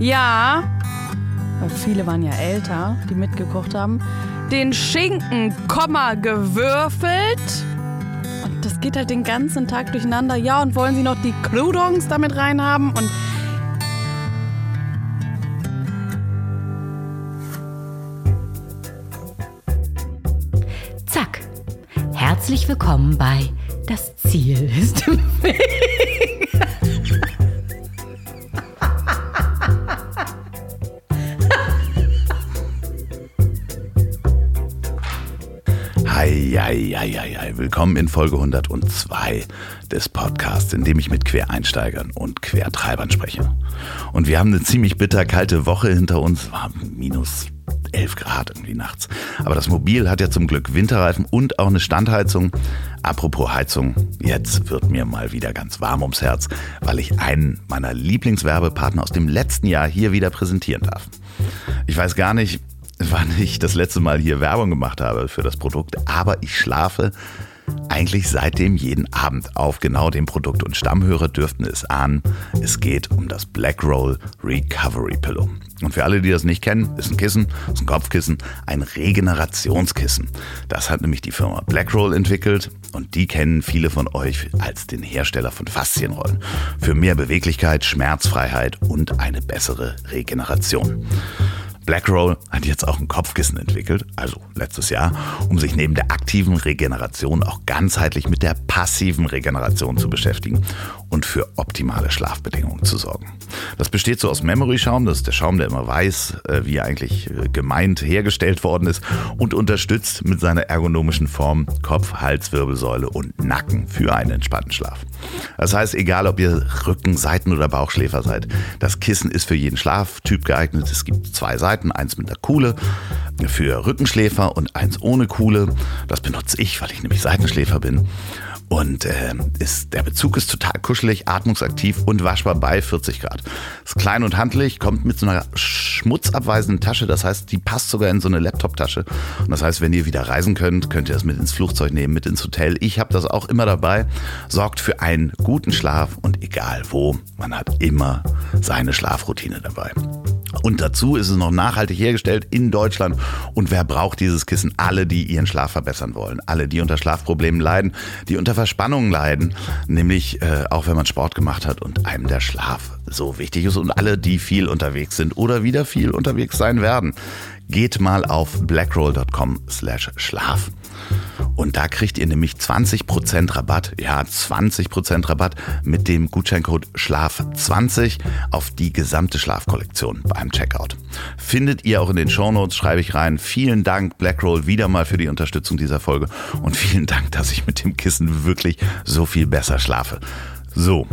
Ja, weil viele waren ja älter, die mitgekocht haben, den Schinken, Komma, gewürfelt. Und das geht halt den ganzen Tag durcheinander. Ja, und wollen sie noch die Croutons damit reinhaben und Zack. Herzlich willkommen bei Das Ziel ist im Weg. Eieieiei. Willkommen in Folge 102 des Podcasts, in dem ich mit Quereinsteigern und Quertreibern spreche. Und wir haben eine ziemlich bitter kalte Woche hinter uns, war minus 11 Grad irgendwie nachts. Aber das Mobil hat ja zum Glück Winterreifen und auch eine Standheizung. Apropos Heizung, jetzt wird mir mal wieder ganz warm ums Herz, weil ich einen meiner Lieblingswerbepartner aus dem letzten Jahr hier wieder präsentieren darf. Ich weiß gar nicht, wann ich das letzte Mal hier Werbung gemacht habe für das Produkt, aber ich schlafe eigentlich seitdem jeden Abend auf genau dem Produkt und Stammhörer dürften es ahnen. Es geht um das Black Roll Recovery Pillow. Und für alle, die das nicht kennen, ist ein Kissen, ist ein Kopfkissen, ein Regenerationskissen. Das hat nämlich die Firma Blackroll entwickelt und die kennen viele von euch als den Hersteller von Faszienrollen. Für mehr Beweglichkeit, Schmerzfreiheit und eine bessere Regeneration. Blackroll hat jetzt auch ein Kopfkissen entwickelt, also letztes Jahr, um sich neben der aktiven Regeneration auch ganzheitlich mit der passiven Regeneration zu beschäftigen und für optimale Schlafbedingungen zu sorgen. Das besteht so aus Memory-Schaum, das ist der Schaum, der immer weiß, äh, wie er eigentlich äh, gemeint hergestellt worden ist und unterstützt mit seiner ergonomischen Form Kopf, Hals, Wirbelsäule und Nacken für einen entspannten Schlaf. Das heißt, egal ob ihr Rücken-, Seiten- oder Bauchschläfer seid, das Kissen ist für jeden Schlaftyp geeignet. Es gibt zwei Seiten Seiten, eins mit der Kuhle für Rückenschläfer und eins ohne Kuhle. Das benutze ich, weil ich nämlich Seitenschläfer bin. Und äh, ist, der Bezug ist total kuschelig, atmungsaktiv und waschbar bei 40 Grad. Ist klein und handlich, kommt mit so einer schmutzabweisenden Tasche. Das heißt, die passt sogar in so eine Laptop-Tasche. Und das heißt, wenn ihr wieder reisen könnt, könnt ihr das mit ins Flugzeug nehmen, mit ins Hotel. Ich habe das auch immer dabei. Sorgt für einen guten Schlaf und egal wo, man hat immer seine Schlafroutine dabei. Und dazu ist es noch nachhaltig hergestellt in Deutschland. Und wer braucht dieses Kissen? Alle, die ihren Schlaf verbessern wollen. Alle, die unter Schlafproblemen leiden, die unter Verspannungen leiden. Nämlich äh, auch wenn man Sport gemacht hat und einem der Schlaf so wichtig ist. Und alle, die viel unterwegs sind oder wieder viel unterwegs sein werden. Geht mal auf blackroll.com slash Schlaf. Und da kriegt ihr nämlich 20% Rabatt, ja 20% Rabatt mit dem Gutscheincode SCHLAF20 auf die gesamte Schlafkollektion beim Checkout. Findet ihr auch in den Shownotes, schreibe ich rein. Vielen Dank Blackroll wieder mal für die Unterstützung dieser Folge und vielen Dank, dass ich mit dem Kissen wirklich so viel besser schlafe. So,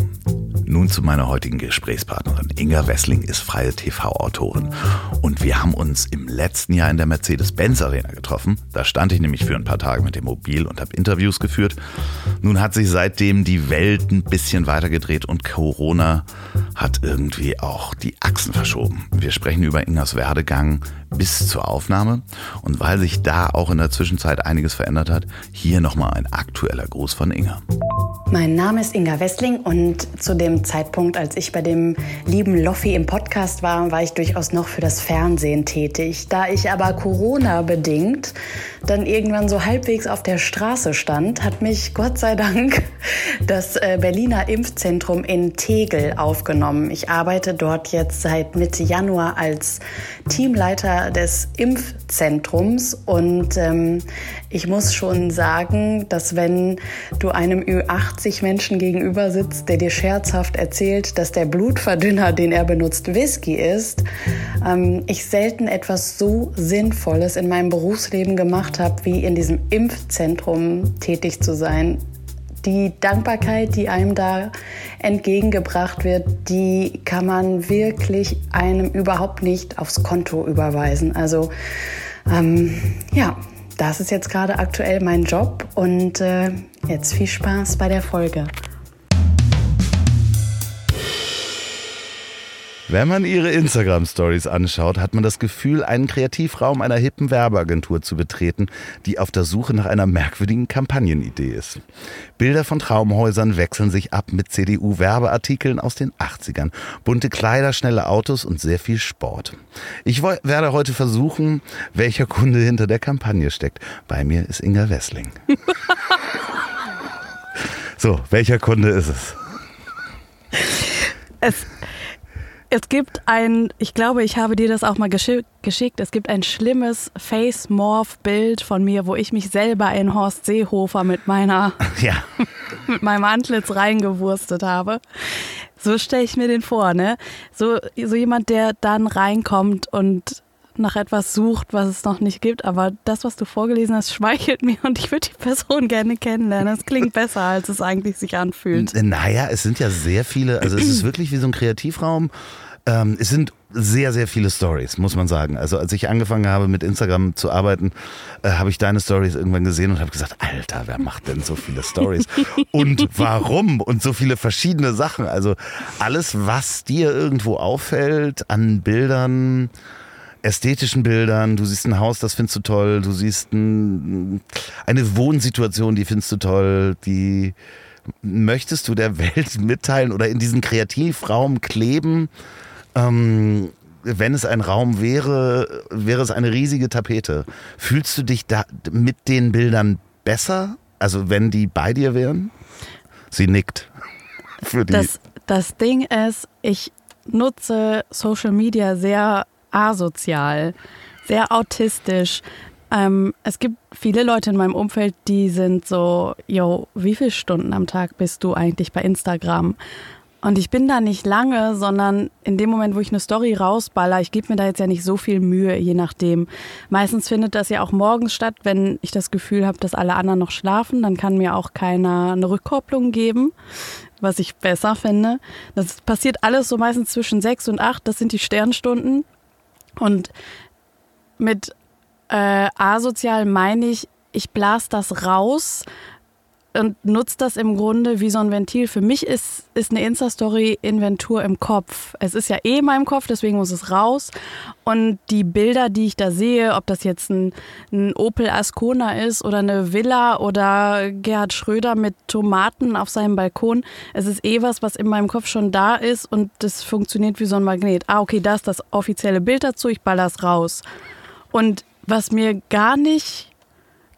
nun zu meiner heutigen Gesprächspartnerin. Inga Wessling ist freie TV-Autorin und wir haben uns im letzten Jahr in der Mercedes-Benz Arena getroffen. Da stand ich nämlich für ein paar Tage mit dem Mobil und habe Interviews geführt. Nun hat sich seitdem die Welt ein bisschen weitergedreht und Corona hat irgendwie auch die Achsen verschoben. Wir sprechen über Ingas Werdegang bis zur Aufnahme und weil sich da auch in der Zwischenzeit einiges verändert hat, hier nochmal ein aktueller Gruß von Inga. Mein Name ist Inga Wessling und zu dem Zeitpunkt, als ich bei dem lieben Loffi im Podcast war, war ich durchaus noch für das Fernsehen tätig. Da ich aber Corona bedingt dann irgendwann so halbwegs auf der Straße stand, hat mich Gott sei Dank das äh, Berliner Impfzentrum in Tegel aufgenommen. Ich arbeite dort jetzt seit Mitte Januar als Teamleiter des Impfzentrums und ähm, ich muss schon sagen, dass wenn du einem Ü80 Menschen gegenüber sitzt, der dir scherzhaft erzählt, dass der Blutverdünner, den er benutzt, Whisky ist, ähm, ich selten etwas so Sinnvolles in meinem Berufsleben gemacht habe, wie in diesem Impfzentrum tätig zu sein die Dankbarkeit, die einem da entgegengebracht wird, die kann man wirklich einem überhaupt nicht aufs Konto überweisen. Also ähm, ja, das ist jetzt gerade aktuell mein Job und äh, jetzt viel Spaß bei der Folge. Wenn man ihre Instagram-Stories anschaut, hat man das Gefühl, einen Kreativraum einer hippen Werbeagentur zu betreten, die auf der Suche nach einer merkwürdigen Kampagnenidee ist. Bilder von Traumhäusern wechseln sich ab mit CDU-Werbeartikeln aus den 80ern, bunte Kleider, schnelle Autos und sehr viel Sport. Ich werde heute versuchen, welcher Kunde hinter der Kampagne steckt. Bei mir ist Inga Wessling. so, welcher Kunde ist es? Es es gibt ein, ich glaube, ich habe dir das auch mal geschickt, es gibt ein schlimmes Face-Morph-Bild von mir, wo ich mich selber in Horst Seehofer mit meiner, ja. mit meinem Antlitz reingewurstet habe. So stelle ich mir den vor, ne? So, so jemand, der dann reinkommt und nach etwas sucht, was es noch nicht gibt. Aber das, was du vorgelesen hast, schmeichelt mir und ich würde die Person gerne kennenlernen. Das klingt besser, als es eigentlich sich anfühlt. Naja, es sind ja sehr viele, also es ist wirklich wie so ein Kreativraum. Ähm, es sind sehr, sehr viele Stories, muss man sagen. Also als ich angefangen habe mit Instagram zu arbeiten, äh, habe ich deine Stories irgendwann gesehen und habe gesagt, Alter, wer macht denn so viele Stories? und warum? Und so viele verschiedene Sachen. Also alles, was dir irgendwo auffällt an Bildern, ästhetischen Bildern, du siehst ein Haus, das findest du toll, du siehst ein, eine Wohnsituation, die findest du toll, die möchtest du der Welt mitteilen oder in diesen Kreativraum kleben? Ähm, wenn es ein Raum wäre, wäre es eine riesige Tapete. Fühlst du dich da mit den Bildern besser? Also wenn die bei dir wären? Sie nickt. Für die. Das, das Ding ist, ich nutze Social Media sehr asozial, sehr autistisch. Ähm, es gibt viele Leute in meinem Umfeld, die sind so, yo, wie viele Stunden am Tag bist du eigentlich bei Instagram? Und ich bin da nicht lange, sondern in dem Moment, wo ich eine Story rausballer, ich gebe mir da jetzt ja nicht so viel Mühe, je nachdem. Meistens findet das ja auch morgens statt, wenn ich das Gefühl habe, dass alle anderen noch schlafen, dann kann mir auch keiner eine Rückkopplung geben, was ich besser finde. Das passiert alles so meistens zwischen sechs und acht, das sind die Sternstunden. Und mit äh, asozial meine ich, ich blase das raus und nutze das im Grunde wie so ein Ventil. Für mich ist, ist eine Insta-Story Inventur im Kopf. Es ist ja eh in meinem Kopf, deswegen muss es raus. Und die Bilder, die ich da sehe, ob das jetzt ein, ein Opel Ascona ist oder eine Villa oder Gerhard Schröder mit Tomaten auf seinem Balkon, es ist eh was, was in meinem Kopf schon da ist und das funktioniert wie so ein Magnet. Ah, okay, da ist das offizielle Bild dazu, ich baller es raus. Und was mir gar nicht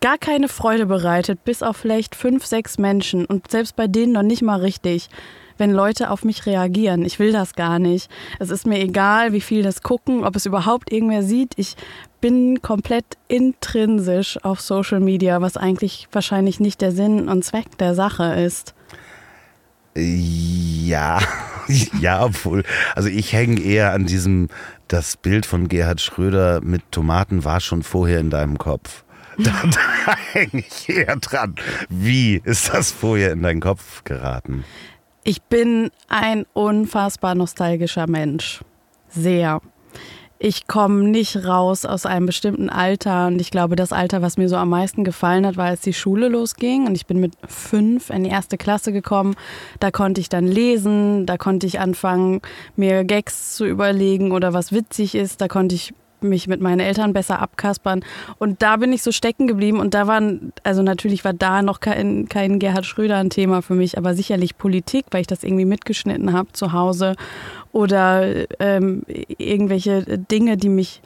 gar keine Freude bereitet, bis auf vielleicht fünf, sechs Menschen und selbst bei denen noch nicht mal richtig, wenn Leute auf mich reagieren. Ich will das gar nicht. Es ist mir egal, wie viel das gucken, ob es überhaupt irgendwer sieht. Ich bin komplett intrinsisch auf Social Media, was eigentlich wahrscheinlich nicht der Sinn und Zweck der Sache ist. Ja, ja, obwohl, also ich hänge eher an diesem, das Bild von Gerhard Schröder mit Tomaten war schon vorher in deinem Kopf. Da, da hänge ich eher dran. Wie ist das vorher in deinen Kopf geraten? Ich bin ein unfassbar nostalgischer Mensch. Sehr. Ich komme nicht raus aus einem bestimmten Alter und ich glaube, das Alter, was mir so am meisten gefallen hat, war, als die Schule losging und ich bin mit fünf in die erste Klasse gekommen. Da konnte ich dann lesen, da konnte ich anfangen, mir Gags zu überlegen oder was witzig ist, da konnte ich mich mit meinen Eltern besser abkaspern. Und da bin ich so stecken geblieben. Und da waren, also natürlich war da noch kein, kein Gerhard Schröder ein Thema für mich, aber sicherlich Politik, weil ich das irgendwie mitgeschnitten habe zu Hause. Oder ähm, irgendwelche Dinge, die mich,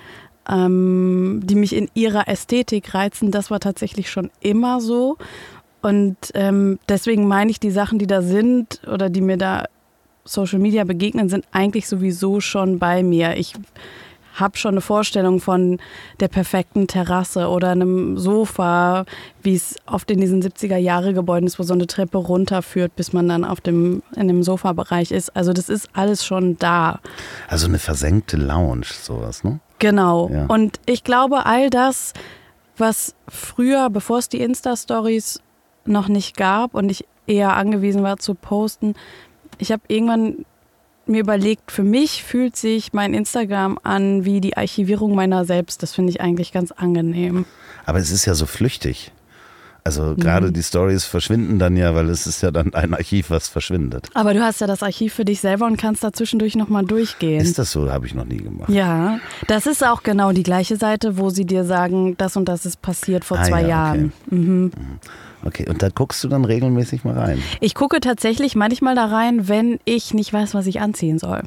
ähm, die mich in ihrer Ästhetik reizen. Das war tatsächlich schon immer so. Und ähm, deswegen meine ich, die Sachen, die da sind oder die mir da Social Media begegnen, sind eigentlich sowieso schon bei mir. Ich habe schon eine Vorstellung von der perfekten Terrasse oder einem Sofa, wie es oft in diesen 70er-Jahre-Gebäuden ist, wo so eine Treppe runterführt, bis man dann auf dem, in dem Sofabereich ist. Also das ist alles schon da. Also eine versenkte Lounge, sowas, ne? Genau. Ja. Und ich glaube, all das, was früher, bevor es die Insta-Stories noch nicht gab und ich eher angewiesen war zu posten, ich habe irgendwann mir überlegt, für mich fühlt sich mein Instagram an wie die Archivierung meiner selbst. Das finde ich eigentlich ganz angenehm. Aber es ist ja so flüchtig. Also gerade Mhm. die Stories verschwinden dann ja, weil es ist ja dann ein Archiv, was verschwindet. Aber du hast ja das Archiv für dich selber und kannst da zwischendurch nochmal durchgehen. Ist das so? Habe ich noch nie gemacht. ja, das ist auch genau die gleiche Seite, wo sie dir sagen, das und das ist passiert vor Ah, zwei ja, Jahren. Mhm. Okay, und da guckst du dann regelmäßig mal rein. Ich gucke tatsächlich manchmal da rein, wenn ich nicht weiß, was ich anziehen soll.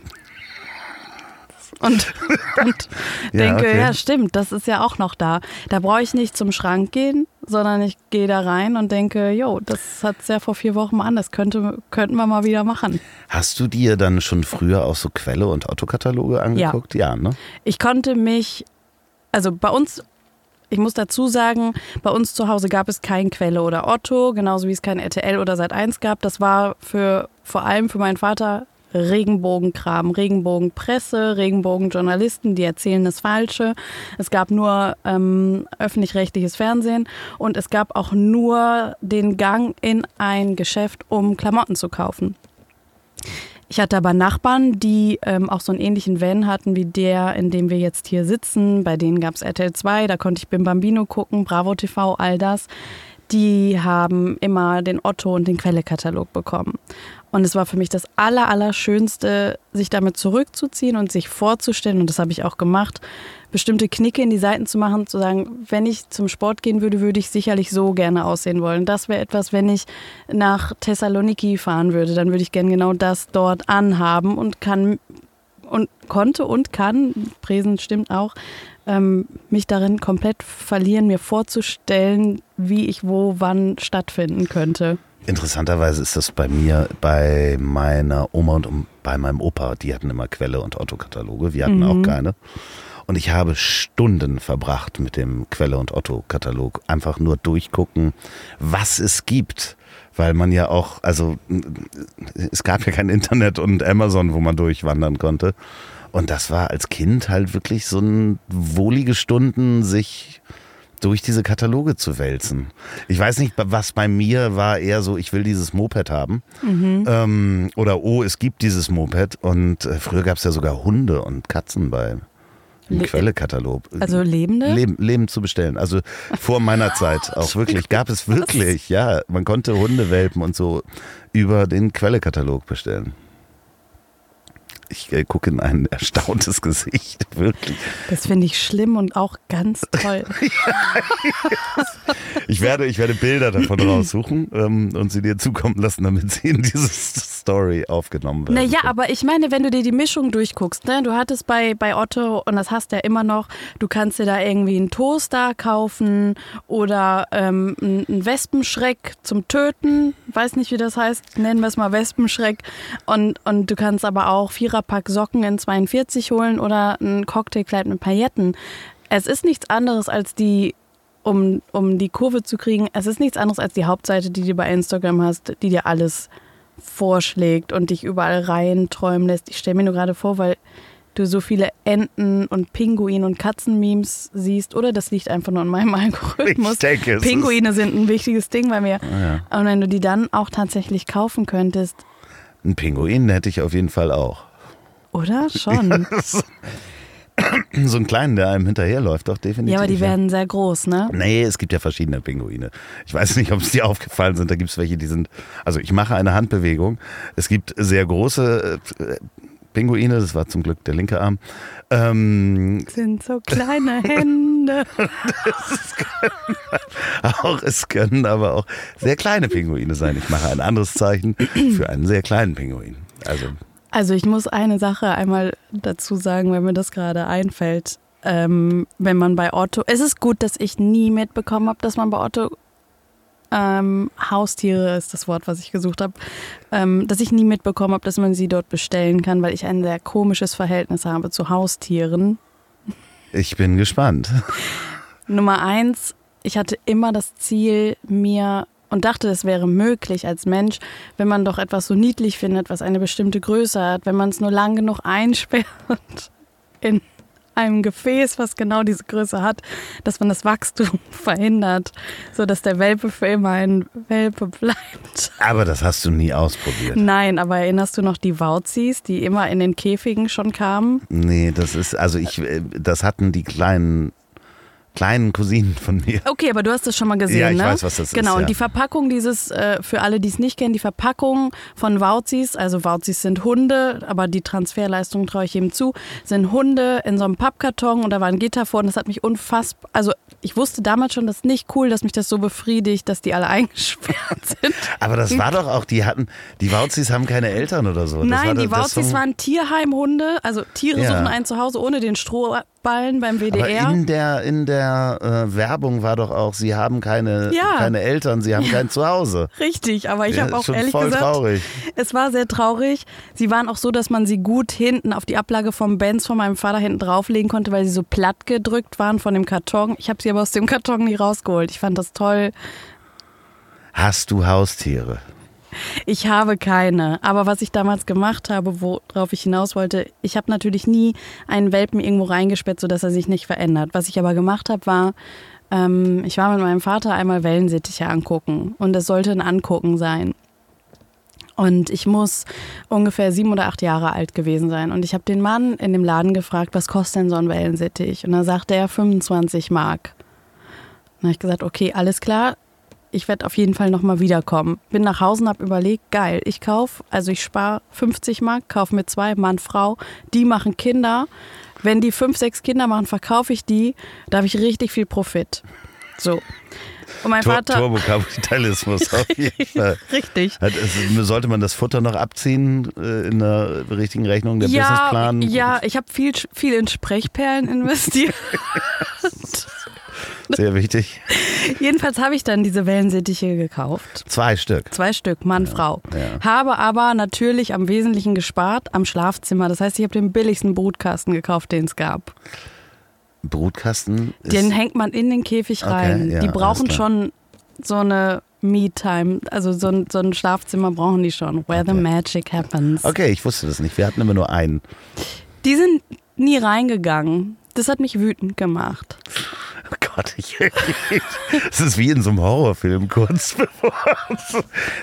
Und, und Ja, denke, okay. ja, stimmt, das ist ja auch noch da. Da brauche ich nicht zum Schrank gehen, sondern ich gehe da rein und denke, jo, das hat es ja vor vier Wochen mal an, das könnte, könnten wir mal wieder machen. Hast du dir dann schon früher auch so Quelle- und Autokataloge angeguckt? Ja, ne? Ich konnte mich, also bei uns, ich muss dazu sagen, bei uns zu Hause gab es kein Quelle oder Otto, genauso wie es kein RTL oder Sat1 gab. Das war für vor allem für meinen Vater Regenbogenkram, Regenbogenpresse, Regenbogenjournalisten, die erzählen das Falsche. Es gab nur ähm, öffentlich-rechtliches Fernsehen und es gab auch nur den Gang in ein Geschäft, um Klamotten zu kaufen. Ich hatte aber Nachbarn, die ähm, auch so einen ähnlichen Van hatten wie der, in dem wir jetzt hier sitzen. Bei denen gab es RTL 2, da konnte ich Bim Bambino gucken, Bravo TV, all das. Die haben immer den Otto und den Quelle-Katalog bekommen. Und es war für mich das Aller, Allerschönste, sich damit zurückzuziehen und sich vorzustellen, und das habe ich auch gemacht, bestimmte Knicke in die Seiten zu machen, zu sagen, wenn ich zum Sport gehen würde, würde ich sicherlich so gerne aussehen wollen. Das wäre etwas, wenn ich nach Thessaloniki fahren würde, dann würde ich gerne genau das dort anhaben und kann und konnte und kann, Präsent stimmt auch, ähm, mich darin komplett verlieren, mir vorzustellen, wie ich wo, wann stattfinden könnte. Interessanterweise ist das bei mir, bei meiner Oma und bei meinem Opa, die hatten immer Quelle- und Autokataloge, wir hatten auch keine. Und ich habe Stunden verbracht mit dem Quelle- und Otto-Katalog. Einfach nur durchgucken, was es gibt. Weil man ja auch, also es gab ja kein Internet und Amazon, wo man durchwandern konnte. Und das war als Kind halt wirklich so ein wohlige Stunden, sich durch diese Kataloge zu wälzen. Ich weiß nicht, was bei mir war eher so, ich will dieses Moped haben. Ähm, oder oh, es gibt dieses Moped. Und äh, früher gab es ja sogar Hunde und Katzen bei im Le- Quelle-Katalog. Also Lebende? Leben, Leben zu bestellen. Also vor meiner Zeit auch wirklich. Gab es wirklich, ja. Man konnte Hundewelpen und so über den Quelle-Katalog bestellen. Ich äh, gucke in ein erstauntes Gesicht, wirklich. Das finde ich schlimm und auch ganz toll. Ich werde, ich werde Bilder davon raussuchen ähm, und sie dir zukommen lassen, damit sie in diese Story aufgenommen werden. Naja, können. aber ich meine, wenn du dir die Mischung durchguckst, ne, du hattest bei, bei Otto, und das hast du ja immer noch, du kannst dir da irgendwie einen Toaster kaufen oder ähm, einen einen Wespenschreck zum Töten, weiß nicht, wie das heißt, nennen wir es mal Wespenschreck. Und, und du kannst aber auch Viererpack Socken in 42 holen oder ein Cocktailkleid mit Pailletten. Es ist nichts anderes als die um, um die Kurve zu kriegen, es ist nichts anderes als die Hauptseite, die du bei Instagram hast, die dir alles vorschlägt und dich überall reinträumen lässt. Ich stelle mir nur gerade vor, weil du so viele Enten und Pinguin und Katzenmemes siehst, oder das liegt einfach nur an meinem Algorithmus. Ich denke, Pinguine sind ein wichtiges Ding bei mir. ja. Und wenn du die dann auch tatsächlich kaufen könntest, Einen Pinguin hätte ich auf jeden Fall auch. oder? Schon. So einen kleinen, der einem hinterherläuft, doch definitiv. Ja, aber die werden sehr groß, ne? Nee, es gibt ja verschiedene Pinguine. Ich weiß nicht, ob es dir aufgefallen sind. Da gibt es welche, die sind. Also ich mache eine Handbewegung. Es gibt sehr große äh, Pinguine, das war zum Glück der linke Arm. Ähm, Sind so kleine Hände. auch es können aber auch sehr kleine Pinguine sein. Ich mache ein anderes Zeichen für einen sehr kleinen Pinguin. Also Also ich muss eine Sache einmal dazu sagen, wenn mir das gerade einfällt. Ähm, wenn man bei Otto, es ist gut, dass ich nie mitbekommen habe, dass man bei Otto ähm, Haustiere ist das Wort, was ich gesucht habe, ähm, dass ich nie mitbekommen habe, dass man sie dort bestellen kann, weil ich ein sehr komisches Verhältnis habe zu Haustieren. ich bin gespannt. Nummer eins, ich hatte immer das Ziel, mir und dachte, es wäre möglich als Mensch, wenn man doch etwas so niedlich findet, was eine bestimmte Größe hat, wenn man es nur lang genug einsperrt in einem Gefäß, was genau diese Größe hat, dass man das Wachstum verhindert, sodass der Welpe für immer ein Welpe bleibt. Aber das hast du nie ausprobiert. Nein, aber erinnerst du noch die Wauzis, die immer in den Käfigen schon kamen? Nee, das ist, also ich, äh, das hatten die kleinen kleinen Cousinen von mir. Okay, aber du hast das schon mal gesehen, Ja, ich ne? weiß, was das ist, Genau, ja. und die Verpackung dieses, äh, für alle, die es nicht kennen, die Verpackung von Wauzis, also Wauzis sind Hunde, aber die Transferleistung traue ich jedem zu, sind Hunde in so einem Pappkarton und da war ein Gitter vor und das hat mich unfassbar, also ich wusste damals schon, das ist nicht cool, dass mich das so befriedigt, dass die alle eingesperrt sind. Aber das war doch auch, die hatten, die Wauzis haben keine Eltern oder so. das war Nein, die das- das Wauzis waren Tierheimhunde, also Tiere Ja. suchen ein Zuhause ohne den Strohballen beim Aber WDR. in der, in der äh, Werbung war doch auch, sie haben keine, Ja. keine Eltern, sie haben kein Zuhause. Richtig, aber ich Ja, habe auch schon ehrlich voll gesagt, traurig. es war sehr traurig. Sie waren auch so, dass man sie gut hinten auf die Ablage vom Benz von meinem Vater hinten drauflegen konnte, weil sie so platt gedrückt waren von dem Karton. Ich habe sie aber aus dem Karton nie rausgeholt. Ich fand das toll. Hast du Haustiere? Ich habe keine. Aber was ich damals gemacht habe, worauf ich hinaus wollte, ich habe natürlich nie einen Welpen irgendwo reingesperrt, sodass er sich nicht verändert. Was ich aber gemacht habe, war, ähm, ich war mit meinem Vater einmal Wellensittiche angucken. Und es sollte ein Angucken sein. Und ich muss ungefähr sieben oder acht Jahre alt gewesen sein. Und ich habe den Mann in dem Laden gefragt, was kostet denn so ein Wellensittich? Und da sagte er 25 Mark. Dann habe ich gesagt, okay, alles klar. Ich werde auf jeden Fall nochmal wiederkommen. Bin nach Hause und habe überlegt, geil, ich kaufe, also ich spare 50 Mark, kaufe mir zwei, Mann, Frau, die machen Kinder. Wenn die fünf, sechs Kinder machen, verkaufe ich die, da habe ich richtig viel Profit. So. Und mein Tur Vater. Turbokapitalismus auf jeden Fall. Richtig. Hat, sollte man das Futter noch abziehen äh, in der richtigen Rechnung, der Ja, Businessplan? ja, ich habe viel, viel in Sprechperlen investiert. Sehr wichtig. Jedenfalls habe ich dann diese Wellensittiche gekauft. Zwei Stück. Zwei Stück, Mann, Frau. ja. Habe aber natürlich am Wesentlichen gespart am Schlafzimmer. Das heißt, ich habe den billigsten Brutkasten gekauft, den es gab. Brutkasten ist Den hängt man in den Käfig Okay, rein. ja, die brauchen schon so eine Me-Time. Also so ein, so ein Schlafzimmer brauchen die schon. Where the Okay. magic happens. Okay, ich wusste das nicht. Wir hatten immer nur einen. Die sind nie reingegangen. Das hat mich wütend gemacht. Oh Gott, ich, es ist wie in so einem Horrorfilm kurz bevor.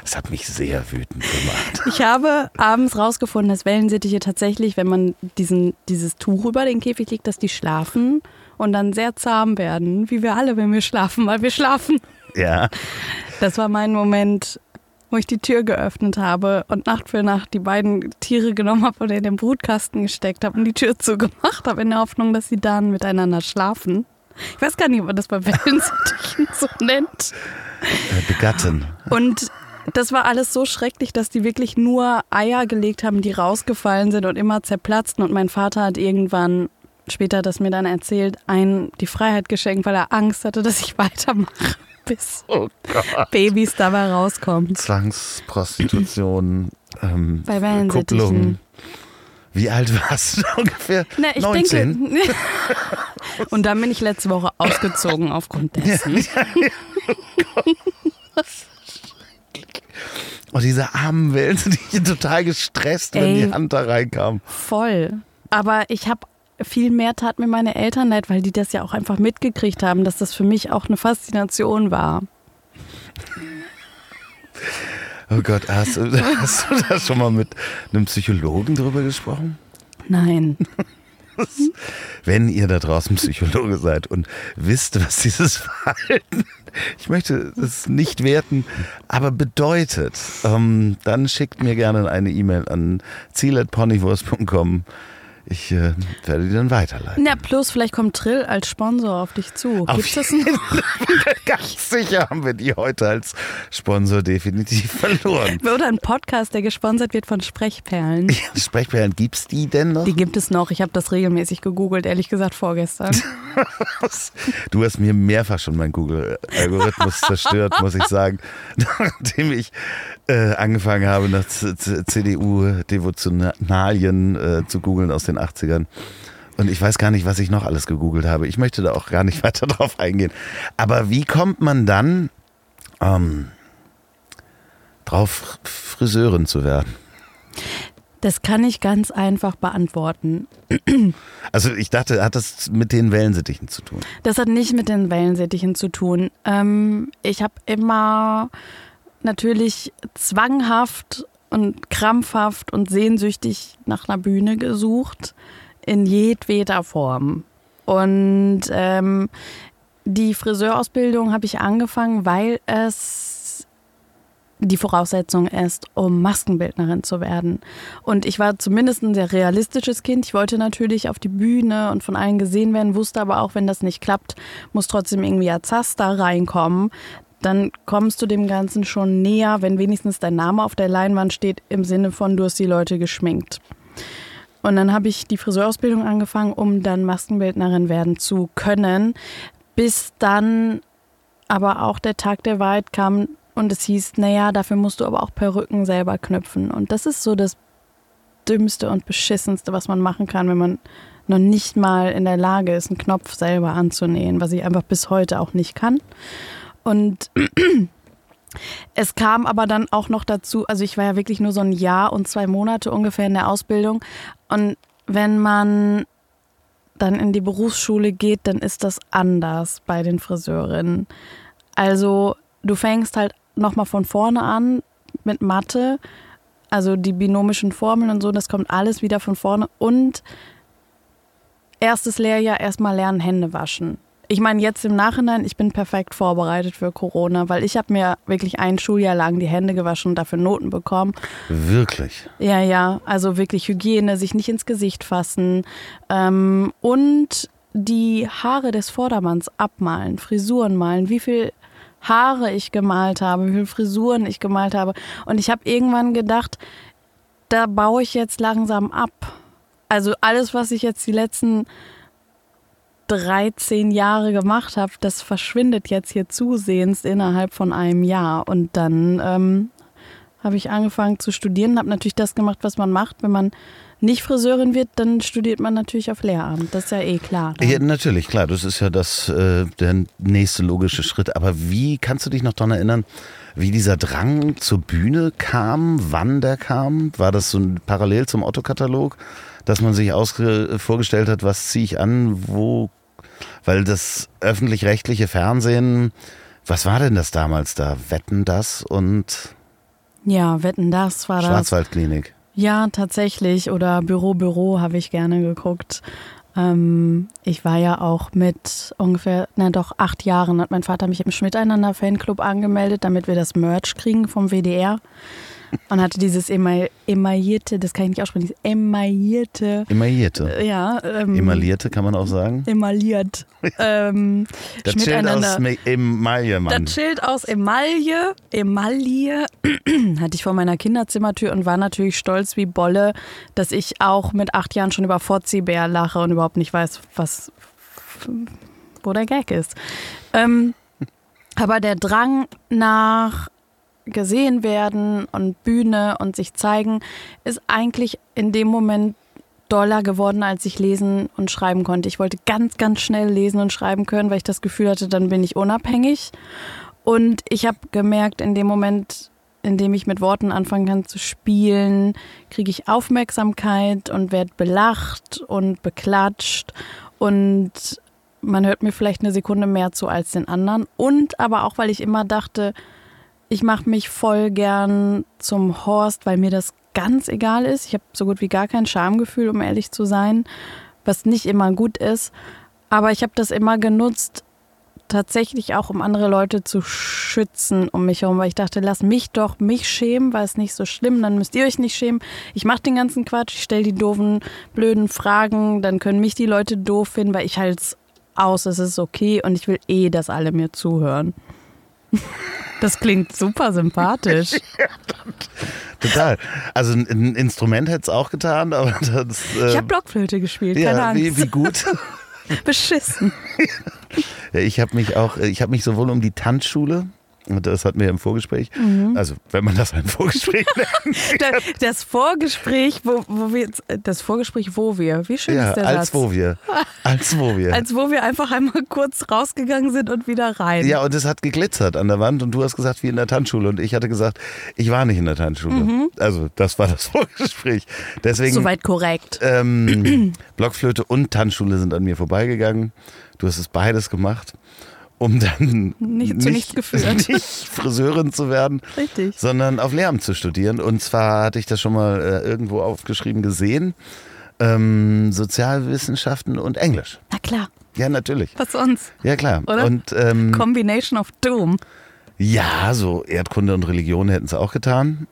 Es hat mich sehr wütend gemacht. Ich habe abends rausgefunden, dass Wellensittiche tatsächlich, wenn man diesen, dieses Tuch über den Käfig legt, dass die schlafen und dann sehr zahm werden, wie wir alle, wenn wir schlafen, weil wir schlafen. Ja, Das war mein Moment, wo ich die Tür geöffnet habe und Nacht für Nacht die beiden Tiere genommen habe und in den Brutkasten gesteckt habe und die Tür zugemacht habe, in der Hoffnung, dass sie dann miteinander schlafen. Ich weiß gar nicht, ob man das bei Wellensittichen so nennt. äh, begatten. Und das war alles so schrecklich, dass die wirklich nur Eier gelegt haben, die rausgefallen sind und immer zerplatzten. Und mein Vater hat irgendwann, später das mir dann erzählt, einen die Freiheit geschenkt, weil er Angst hatte, dass ich weitermache, bis Oh. Babys dabei rauskommen. Zwangsprostitution, ähm, Bei Wellensittichen. Kupplung. Wie alt warst du ungefähr? Na, ich 19? denke. und dann bin ich letzte Woche ausgezogen aufgrund dessen. Oh, diese armen Wellen, die total gestresst, wenn Ey. die Hand da reinkam. Voll. Aber ich habe viel mehr tat mir meine Eltern leid, weil die das ja auch einfach mitgekriegt haben, dass das für mich auch eine Faszination war. Oh Gott, hast du, hast du da schon mal mit einem Psychologen drüber gesprochen? Nein. Wenn ihr da draußen Psychologe seid und wisst, was dieses Verhalten, ich möchte es nicht werten, aber bedeutet, ähm, dann schickt mir gerne eine E-Mail an ziel.ponywurst.com. Ich äh, werde die dann weiterleiten. Na, plus vielleicht kommt Trill als Sponsor auf dich zu. Auf Gibt es noch? Ganz sicher haben wir die heute als Sponsor definitiv verloren. Oder ein Podcast, der gesponsert wird von Sprechperlen. Ja, Sprechperlen, gibt's die denn noch? Die gibt es noch. Ich habe das regelmäßig gegoogelt, ehrlich gesagt vorgestern. Du hast mir mehrfach schon meinen Google-Algorithmus zerstört, muss ich sagen. Nachdem ich äh, angefangen habe, nach CDU-Devotionalien äh, zu googeln aus den 80ern. Und ich weiß gar nicht, was ich noch alles gegoogelt habe. Ich möchte da auch gar nicht weiter drauf eingehen. Aber wie kommt man dann ähm, drauf, Friseurin zu werden? Das kann ich ganz einfach beantworten. Also ich dachte, hat das mit den Wellensittichen zu tun? Das hat nicht mit den Wellensittichen zu tun. Ähm, ich habe immer natürlich zwanghaft und krampfhaft und sehnsüchtig nach einer Bühne gesucht, in jedweder Form. Und ähm, die Friseurausbildung habe ich angefangen, weil es die Voraussetzung ist, um Maskenbildnerin zu werden. Und ich war zumindest ein sehr realistisches Kind. Ich wollte natürlich auf die Bühne und von allen gesehen werden, wusste aber auch, wenn das nicht klappt, muss trotzdem irgendwie als da reinkommen. Dann kommst du dem Ganzen schon näher, wenn wenigstens dein Name auf der Leinwand steht, im Sinne von, du hast die Leute geschminkt. Und dann habe ich die Friseurausbildung angefangen, um dann Maskenbildnerin werden zu können, bis dann aber auch der Tag der Wahrheit kam und es hieß, naja, dafür musst du aber auch Perücken selber knüpfen. Und das ist so das Dümmste und Beschissenste, was man machen kann, wenn man noch nicht mal in der Lage ist, einen Knopf selber anzunähen, was ich einfach bis heute auch nicht kann. Und es kam aber dann auch noch dazu, also ich war ja wirklich nur so ein Jahr und zwei Monate ungefähr in der Ausbildung. Und wenn man dann in die Berufsschule geht, dann ist das anders bei den Friseurinnen. Also du fängst halt nochmal von vorne an mit Mathe, also die binomischen Formeln und so, das kommt alles wieder von vorne. Und erstes Lehrjahr erstmal lernen, Hände waschen. Ich meine, jetzt im Nachhinein, ich bin perfekt vorbereitet für Corona, weil ich habe mir wirklich ein Schuljahr lang die Hände gewaschen und dafür Noten bekommen. Wirklich? Ja, ja. Also wirklich Hygiene, sich nicht ins Gesicht fassen ähm, und die Haare des Vordermanns abmalen, Frisuren malen, wie viel Haare ich gemalt habe, wie viele Frisuren ich gemalt habe. Und ich habe irgendwann gedacht, da baue ich jetzt langsam ab. Also alles, was ich jetzt die letzten 13 Jahre gemacht habe, das verschwindet jetzt hier zusehends innerhalb von einem Jahr. Und dann ähm, habe ich angefangen zu studieren, habe natürlich das gemacht, was man macht. Wenn man nicht Friseurin wird, dann studiert man natürlich auf Lehramt. Das ist ja eh klar. Ja, natürlich, klar. Das ist ja das, äh, der nächste logische Schritt. Aber wie kannst du dich noch daran erinnern, wie dieser Drang zur Bühne kam, wann der kam? War das so ein parallel zum Otto-Katalog? Dass man sich vorgestellt hat, was ziehe ich an, wo, weil das öffentlich-rechtliche Fernsehen, was war denn das damals da? Wetten das und ja, Wetten das war das. Schwarzwaldklinik. Ja, tatsächlich. Oder Büro, Büro habe ich gerne geguckt. Ähm, ich war ja auch mit ungefähr, na doch, acht Jahren hat mein Vater mich im Schmiteinander Fanclub angemeldet, damit wir das Merch kriegen vom WDR und hatte dieses emaillierte, das kann ich nicht aussprechen, dieses emaillierte. Emaillierte. Äh, ja. Ähm, Emaillierte kann man auch sagen. Emailliert. ähm, das Schild aus Emaille, Mann. Das Schild aus Emaille, Emaille, hatte ich vor meiner Kinderzimmertür und war natürlich stolz wie Bolle, dass ich auch mit acht Jahren schon über Fotzi-Bär lache und überhaupt nicht weiß, was, wo der Gag ist. Ähm, aber der Drang nach gesehen werden und Bühne und sich zeigen, ist eigentlich in dem Moment doller geworden, als ich lesen und schreiben konnte. Ich wollte ganz, ganz schnell lesen und schreiben können, weil ich das Gefühl hatte, dann bin ich unabhängig. Und ich habe gemerkt, in dem Moment, in dem ich mit Worten anfangen kann zu spielen, kriege ich Aufmerksamkeit und werde belacht und beklatscht und man hört mir vielleicht eine Sekunde mehr zu als den anderen. Und aber auch, weil ich immer dachte, ich mache mich voll gern zum Horst, weil mir das ganz egal ist. Ich habe so gut wie gar kein Schamgefühl, um ehrlich zu sein, was nicht immer gut ist. Aber ich habe das immer genutzt, tatsächlich auch, um andere Leute zu schützen um mich herum, weil ich dachte, lass mich doch mich schämen, weil es nicht so schlimm, dann müsst ihr euch nicht schämen. Ich mache den ganzen Quatsch, ich stelle die doofen, blöden Fragen, dann können mich die Leute doof finden, weil ich halt aus, es ist okay und ich will eh, dass alle mir zuhören. Das klingt super sympathisch. total. Also ein Instrument hätte es auch getan, aber das. Äh, ich habe Blockflöte gespielt, keine ja, Angst. Wie, wie gut. Beschissen. Ich habe mich auch, ich habe mich sowohl um die Tanzschule das hatten wir im Vorgespräch. Mhm. Also, wenn man das ein Vorgespräch nennt. das Vorgespräch, wo, wo wir, das Vorgespräch, wo wir, wie schön ja, ist der als Satz? wo wir. Als wo wir. als wo wir einfach einmal kurz rausgegangen sind und wieder rein. Ja, und es hat geglitzert an der Wand und du hast gesagt, wie in der Tanzschule. Und ich hatte gesagt, ich war nicht in der Tanzschule. Mhm. Also, das war das Vorgespräch. Deswegen. Soweit korrekt. Ähm, Blockflöte und Tanzschule sind an mir vorbeigegangen. Du hast es beides gemacht um dann nicht, zu nichts geführt. nicht Friseurin zu werden, Richtig. sondern auf Lehramt zu studieren. Und zwar hatte ich das schon mal äh, irgendwo aufgeschrieben gesehen. Ähm, Sozialwissenschaften und Englisch. Na klar. Ja, natürlich. Was sonst? Ja, klar. Oder? Und ähm, Combination of Doom. ja, so Erdkunde und Religion hätten es auch getan.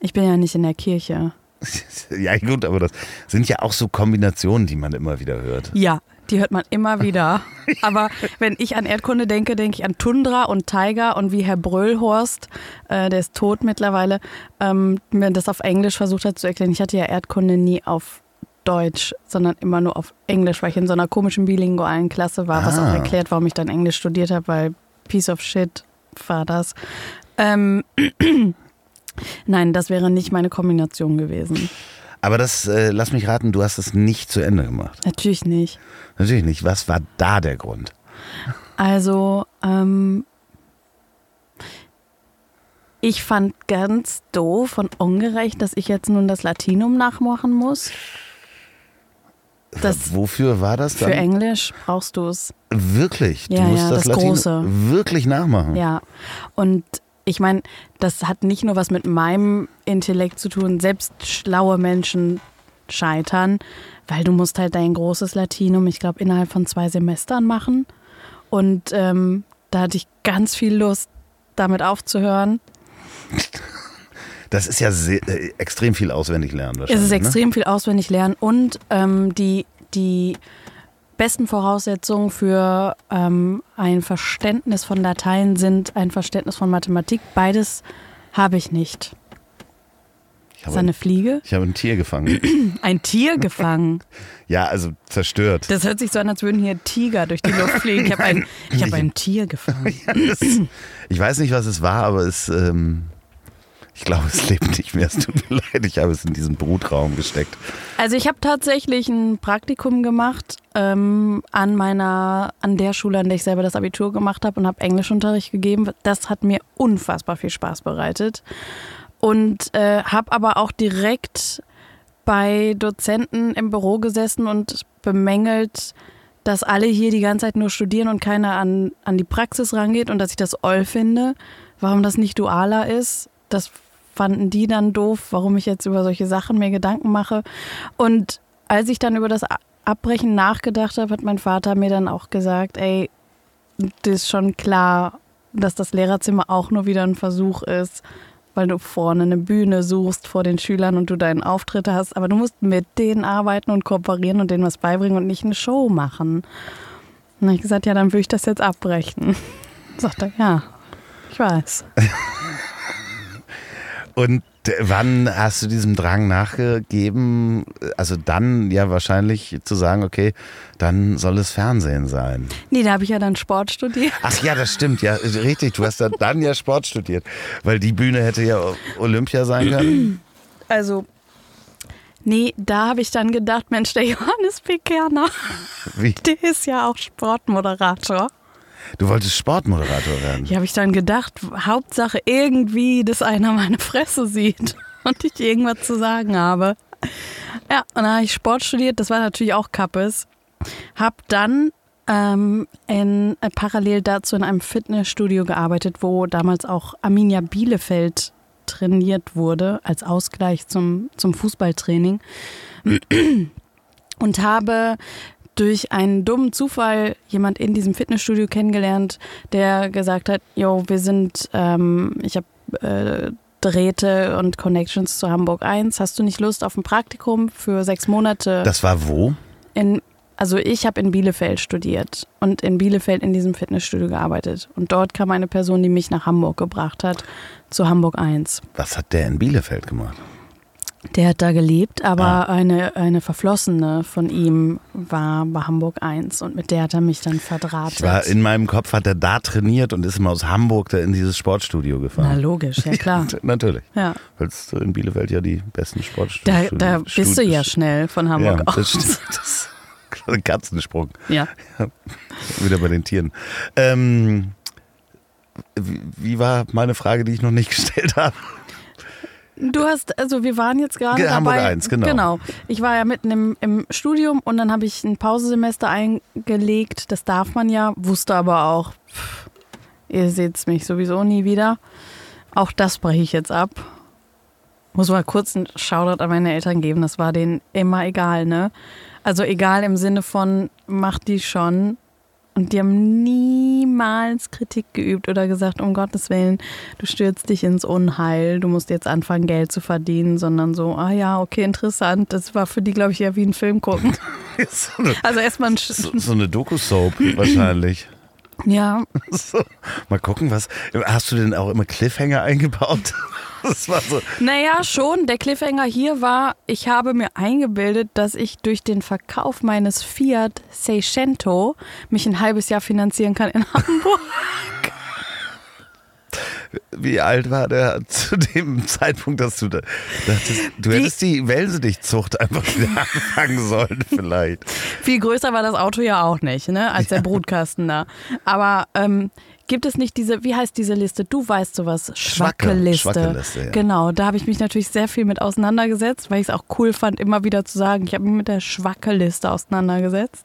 Ich bin ja nicht in der Kirche. Ja, gut, aber das sind ja auch so Kombinationen, die man immer wieder hört. Ja, die hört man immer wieder. Aber wenn ich an Erdkunde denke, denke ich an Tundra und Tiger und wie Herr Bröllhorst, äh, der ist tot mittlerweile, ähm, mir das auf Englisch versucht hat zu erklären. Ich hatte ja Erdkunde nie auf Deutsch, sondern immer nur auf Englisch, weil ich in so einer komischen bilingualen Klasse war, was Ah. auch erklärt, warum ich dann Englisch studiert habe, weil Piece of Shit war das. Ähm, Nein, das wäre nicht meine Kombination gewesen. Aber das, äh, lass mich raten, du hast es nicht zu Ende gemacht. Natürlich nicht. Natürlich nicht. Was war da der Grund? Also, ähm, ich fand ganz doof und ungerecht, dass ich jetzt nun das Latinum nachmachen muss. Das Wofür war das für dann? Englisch brauchst du es. Wirklich? Du Ja, musst ja, das, das Große. wirklich nachmachen. Ja. Und ich meine, das hat nicht nur was mit meinem Intellekt zu tun. Selbst schlaue Menschen scheitern, weil du musst halt dein großes Latinum, ich glaube, innerhalb von zwei Semestern machen. Und ähm, da hatte ich ganz viel Lust, damit aufzuhören. Das ist ja sehr, äh, extrem viel auswendig lernen Es wahrscheinlich. ist ne? extrem viel auswendig lernen und ähm, die, die besten Voraussetzungen für ähm, ein Verständnis von Latein sind ein Verständnis von Mathematik. Beides habe ich nicht. Ich Ist habe, da eine Fliege? ich habe ein Tier gefangen. Ein Tier gefangen. ja, also zerstört. Das hört sich so an, als würden hier Tiger durch die Luft fliegen. Ich habe ein, ich habe ein Tier gefangen. Ja, das, ich weiß nicht, was es war, aber es, ähm, ich glaube, es lebt nicht mehr. Es tut mir leid, ich habe es in diesen Brutraum gesteckt. Also ich habe tatsächlich ein Praktikum gemacht ähm, an meiner, an der Schule, an der ich selber das Abitur gemacht habe und habe Englischunterricht gegeben. Das hat mir unfassbar viel Spaß bereitet und äh, habe aber auch direkt bei Dozenten im Büro gesessen und bemängelt, dass alle hier die ganze Zeit nur studieren und keiner an, an die Praxis rangeht und dass ich das oll finde, warum das nicht dualer ist. Das fanden die dann doof, warum ich jetzt über solche Sachen mir Gedanken mache. Und als ich dann über das Abbrechen nachgedacht habe, hat mein Vater mir dann auch gesagt, ey, das ist schon klar, dass das Lehrerzimmer auch nur wieder ein Versuch ist, weil du vorne eine Bühne suchst vor den Schülern und du deinen Auftritt hast, aber du musst mit denen arbeiten und kooperieren und denen was beibringen und nicht eine Show machen. Und dann habe ich gesagt, ja, dann würde ich das jetzt abbrechen. Sagt er, ja, ich weiß. Und äh, wann hast du diesem Drang nachgegeben? Also dann ja wahrscheinlich zu sagen, okay, dann soll es Fernsehen sein. Nee, da habe ich ja dann Sport studiert. Ach ja, das stimmt, ja, richtig. Du hast dann, dann ja Sport studiert, weil die Bühne hätte ja Olympia sein können. Also, nee, da habe ich dann gedacht, Mensch, der Johannes P. Kerner, Wie? der ist ja auch Sportmoderator. Du wolltest Sportmoderator werden. Ja, habe ich dann gedacht, Hauptsache irgendwie, dass einer meine Fresse sieht und ich irgendwas zu sagen habe. Ja, und dann habe ich Sport studiert, das war natürlich auch Kappes. Hab dann ähm, in, äh, parallel dazu in einem Fitnessstudio gearbeitet, wo damals auch Arminia Bielefeld trainiert wurde, als Ausgleich zum, zum Fußballtraining. Und habe durch einen dummen Zufall jemand in diesem Fitnessstudio kennengelernt, der gesagt hat, yo, wir sind, ähm, ich habe äh, Drähte und Connections zu Hamburg 1. Hast du nicht Lust auf ein Praktikum für sechs Monate? Das war wo? in, also ich habe in Bielefeld studiert und in Bielefeld in diesem Fitnessstudio gearbeitet. Und dort kam eine Person, die mich nach Hamburg gebracht hat, zu Hamburg 1. Was hat der in Bielefeld gemacht? Der hat da gelebt, aber Ah. eine, eine Verflossene von ihm war bei Hamburg 1 und mit der hat er mich dann verdrahtet. Ich war in meinem Kopf, hat er da trainiert und ist immer aus Hamburg da in dieses Sportstudio Na gefahren. logisch, ja klar. Natürlich. Ja. Weil es in Bielefeld ja die besten Da, Sportstudios da bist du ja schnell von Hamburg Ja, aus. das stimmt. Das ist ein Katzensprung. Ja. Wieder bei den Tieren. Ähm, wie war meine Frage, die ich noch nicht gestellt habe? Du hast, also wir waren jetzt gerade Ge- Hamburg dabei. 1, genau. Genau. Ich war ja mitten im, im Studium und dann habe ich ein Pausesemester eingelegt. Das darf man ja, wusste aber auch, pff, ihr seht mich sowieso nie wieder. Auch das breche ich jetzt ab. Muss mal kurz einen Shoutout an meine Eltern geben. Das war denen immer egal, ne? Also egal im Sinne von, macht die schon. Und die haben niemals Kritik geübt oder gesagt, um Gottes Willen, du stürzt dich ins Unheil, du musst jetzt anfangen, Geld zu verdienen, sondern so, ah ja, okay, interessant. Das war für die, glaube ich, eher wie ein Film gucken. so eine, Also erstmal ein so, so eine Doku-Soap wahrscheinlich. Ja, So, mal gucken, was. Hast du denn auch immer Cliffhanger eingebaut? Das war so. Naja, schon. Der Cliffhanger hier war, ich habe mir eingebildet, dass ich durch den Verkauf meines Fiat Seicento mich ein halbes Jahr finanzieren kann in Hamburg. Wie alt war der zu dem Zeitpunkt, dass du da dachtest, du hättest die Welsendichtzucht einfach wieder anfangen sollen, vielleicht. Viel größer war das Auto ja auch nicht, ne, als der Brutkasten da. Aber ähm, gibt es nicht diese, wie heißt diese Liste? Du weißt sowas, Schwacke, schwacke ja. Genau, da habe ich mich natürlich sehr viel mit auseinandergesetzt, weil ich es auch cool fand, immer wieder zu sagen, ich habe mich mit der schwacke Liste auseinandergesetzt.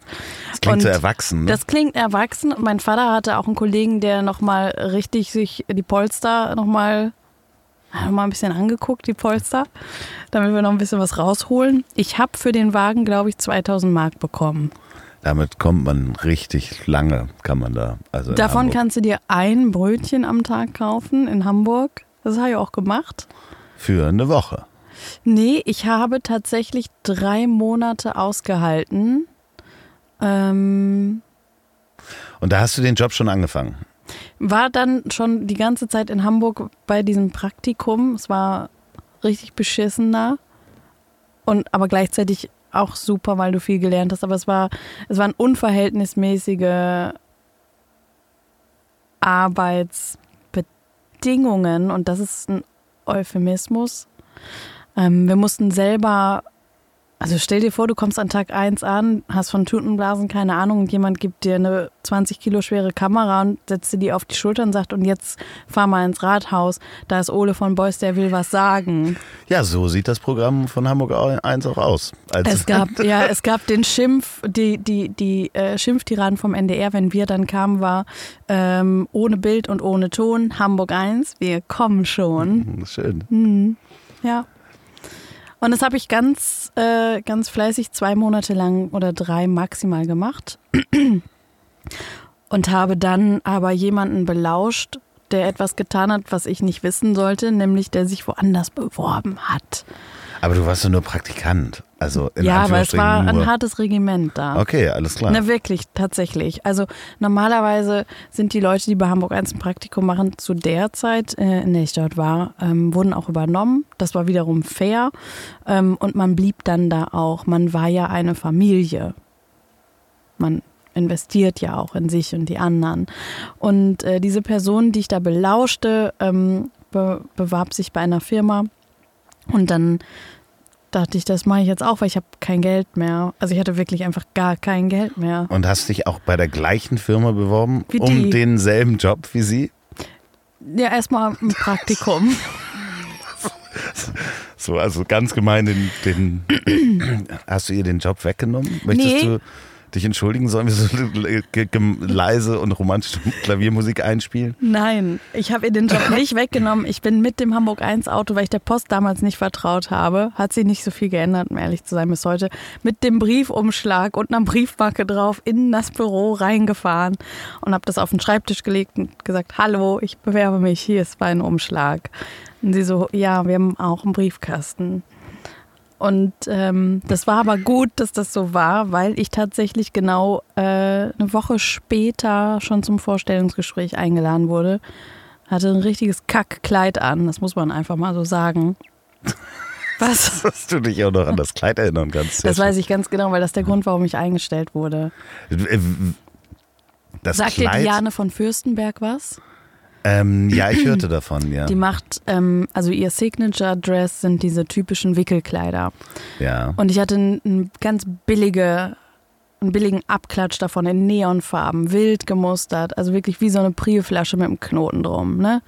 Das klingt Und so erwachsen. Ne? Das klingt erwachsen. Und mein Vater hatte auch einen Kollegen, der nochmal richtig sich die Polster nochmal noch mal ein bisschen angeguckt, die Polster, damit wir noch ein bisschen was rausholen. Ich habe für den Wagen, glaube ich, 2000 Mark bekommen. Damit kommt man richtig lange, kann man da. Also Davon Hamburg. kannst du dir ein Brötchen am Tag kaufen in Hamburg. Das habe ich auch gemacht. Für eine Woche. Nee, ich habe tatsächlich drei Monate ausgehalten. Ähm, Und da hast du den Job schon angefangen. war dann schon die ganze Zeit in Hamburg bei diesem Praktikum. Es war richtig beschissen da. Und aber gleichzeitig auch super, weil du viel gelernt hast. Aber es war, es waren unverhältnismäßige Arbeitsbedingungen und das ist ein Euphemismus. Ähm, wir mussten selber, also stell dir vor, du kommst an Tag 1 an, hast von Tutenblasen keine Ahnung und jemand gibt dir eine 20 Kilo schwere Kamera und setzt dir die auf die Schulter und sagt, und jetzt fahr mal ins Rathaus, da ist Ole von Beuys, der will was sagen. Ja, so sieht das Programm von Hamburg 1 auch aus. Als Es gab, ja, es gab den Schimpf, die, die, die äh, Schimpftiraden vom NDR, wenn wir dann kamen, war ähm, ohne Bild und ohne Ton, Hamburg 1, wir kommen schon. Schön. Ja. Und das habe ich ganz, äh, ganz fleißig zwei Monate lang oder drei maximal gemacht. Und habe dann aber jemanden belauscht, der etwas getan hat, was ich nicht wissen sollte, nämlich der sich woanders beworben hat. Aber du warst ja nur Praktikant. Also in ja, aber es war Anführungsstrichen ein nur. hartes Regiment da. Okay, alles klar. Na wirklich, tatsächlich. Also normalerweise sind die Leute, die bei Hamburg 1 ein Praktikum machen, zu der Zeit, äh, in der ich dort war, ähm, wurden auch übernommen. Das war wiederum fair. Ähm, und man blieb dann da auch. Man war ja eine Familie. Man investiert ja auch in sich und die anderen. Und äh, diese Person, die ich da belauschte, ähm, be bewarb sich bei einer Firma. Und dann dachte ich, das mache ich jetzt auch, weil ich habe kein Geld mehr. Also ich hatte wirklich einfach gar kein Geld mehr. Und hast dich auch bei der gleichen Firma beworben, um denselben Job wie sie? Ja, erstmal ein Praktikum. So, also ganz gemein, den, den hast du ihr den Job weggenommen? Möchtest Nee. du dich entschuldigen? Sollen wir so leise und romantische Klaviermusik einspielen? Nein, ich habe ihr den Job nicht weggenommen. Ich bin mit dem Hamburg 1 Auto, weil ich der Post damals nicht vertraut habe, hat sich nicht so viel geändert, um ehrlich zu sein bis heute, mit dem Briefumschlag und einer Briefmarke drauf in das Büro reingefahren und habe das auf den Schreibtisch gelegt und gesagt, hallo, ich bewerbe mich, hier ist mein Umschlag. Und sie so, ja, wir haben auch einen Briefkasten. Und ähm, das war aber gut, dass das so war, weil ich tatsächlich genau äh, eine Woche später schon zum Vorstellungsgespräch eingeladen wurde. Hatte ein richtiges Kackkleid an, das muss man einfach mal so sagen. Was? Dass du dich auch noch an das Kleid erinnern kannst. Das weiß ich ganz genau, weil das der Grund, warum ich eingestellt wurde. Äh, Das Sagt dir Kleid, Diane von Fürstenberg was? Ähm, ja, ich hörte davon, ja. Die macht, ähm, also ihr Signature Dress sind diese typischen Wickelkleider. ja. Und ich hatte ein, ein ganz billige, einen billigen Abklatsch davon in Neonfarben, wild gemustert, also wirklich wie so eine Prio-Flasche mit einem Knoten drum, ne?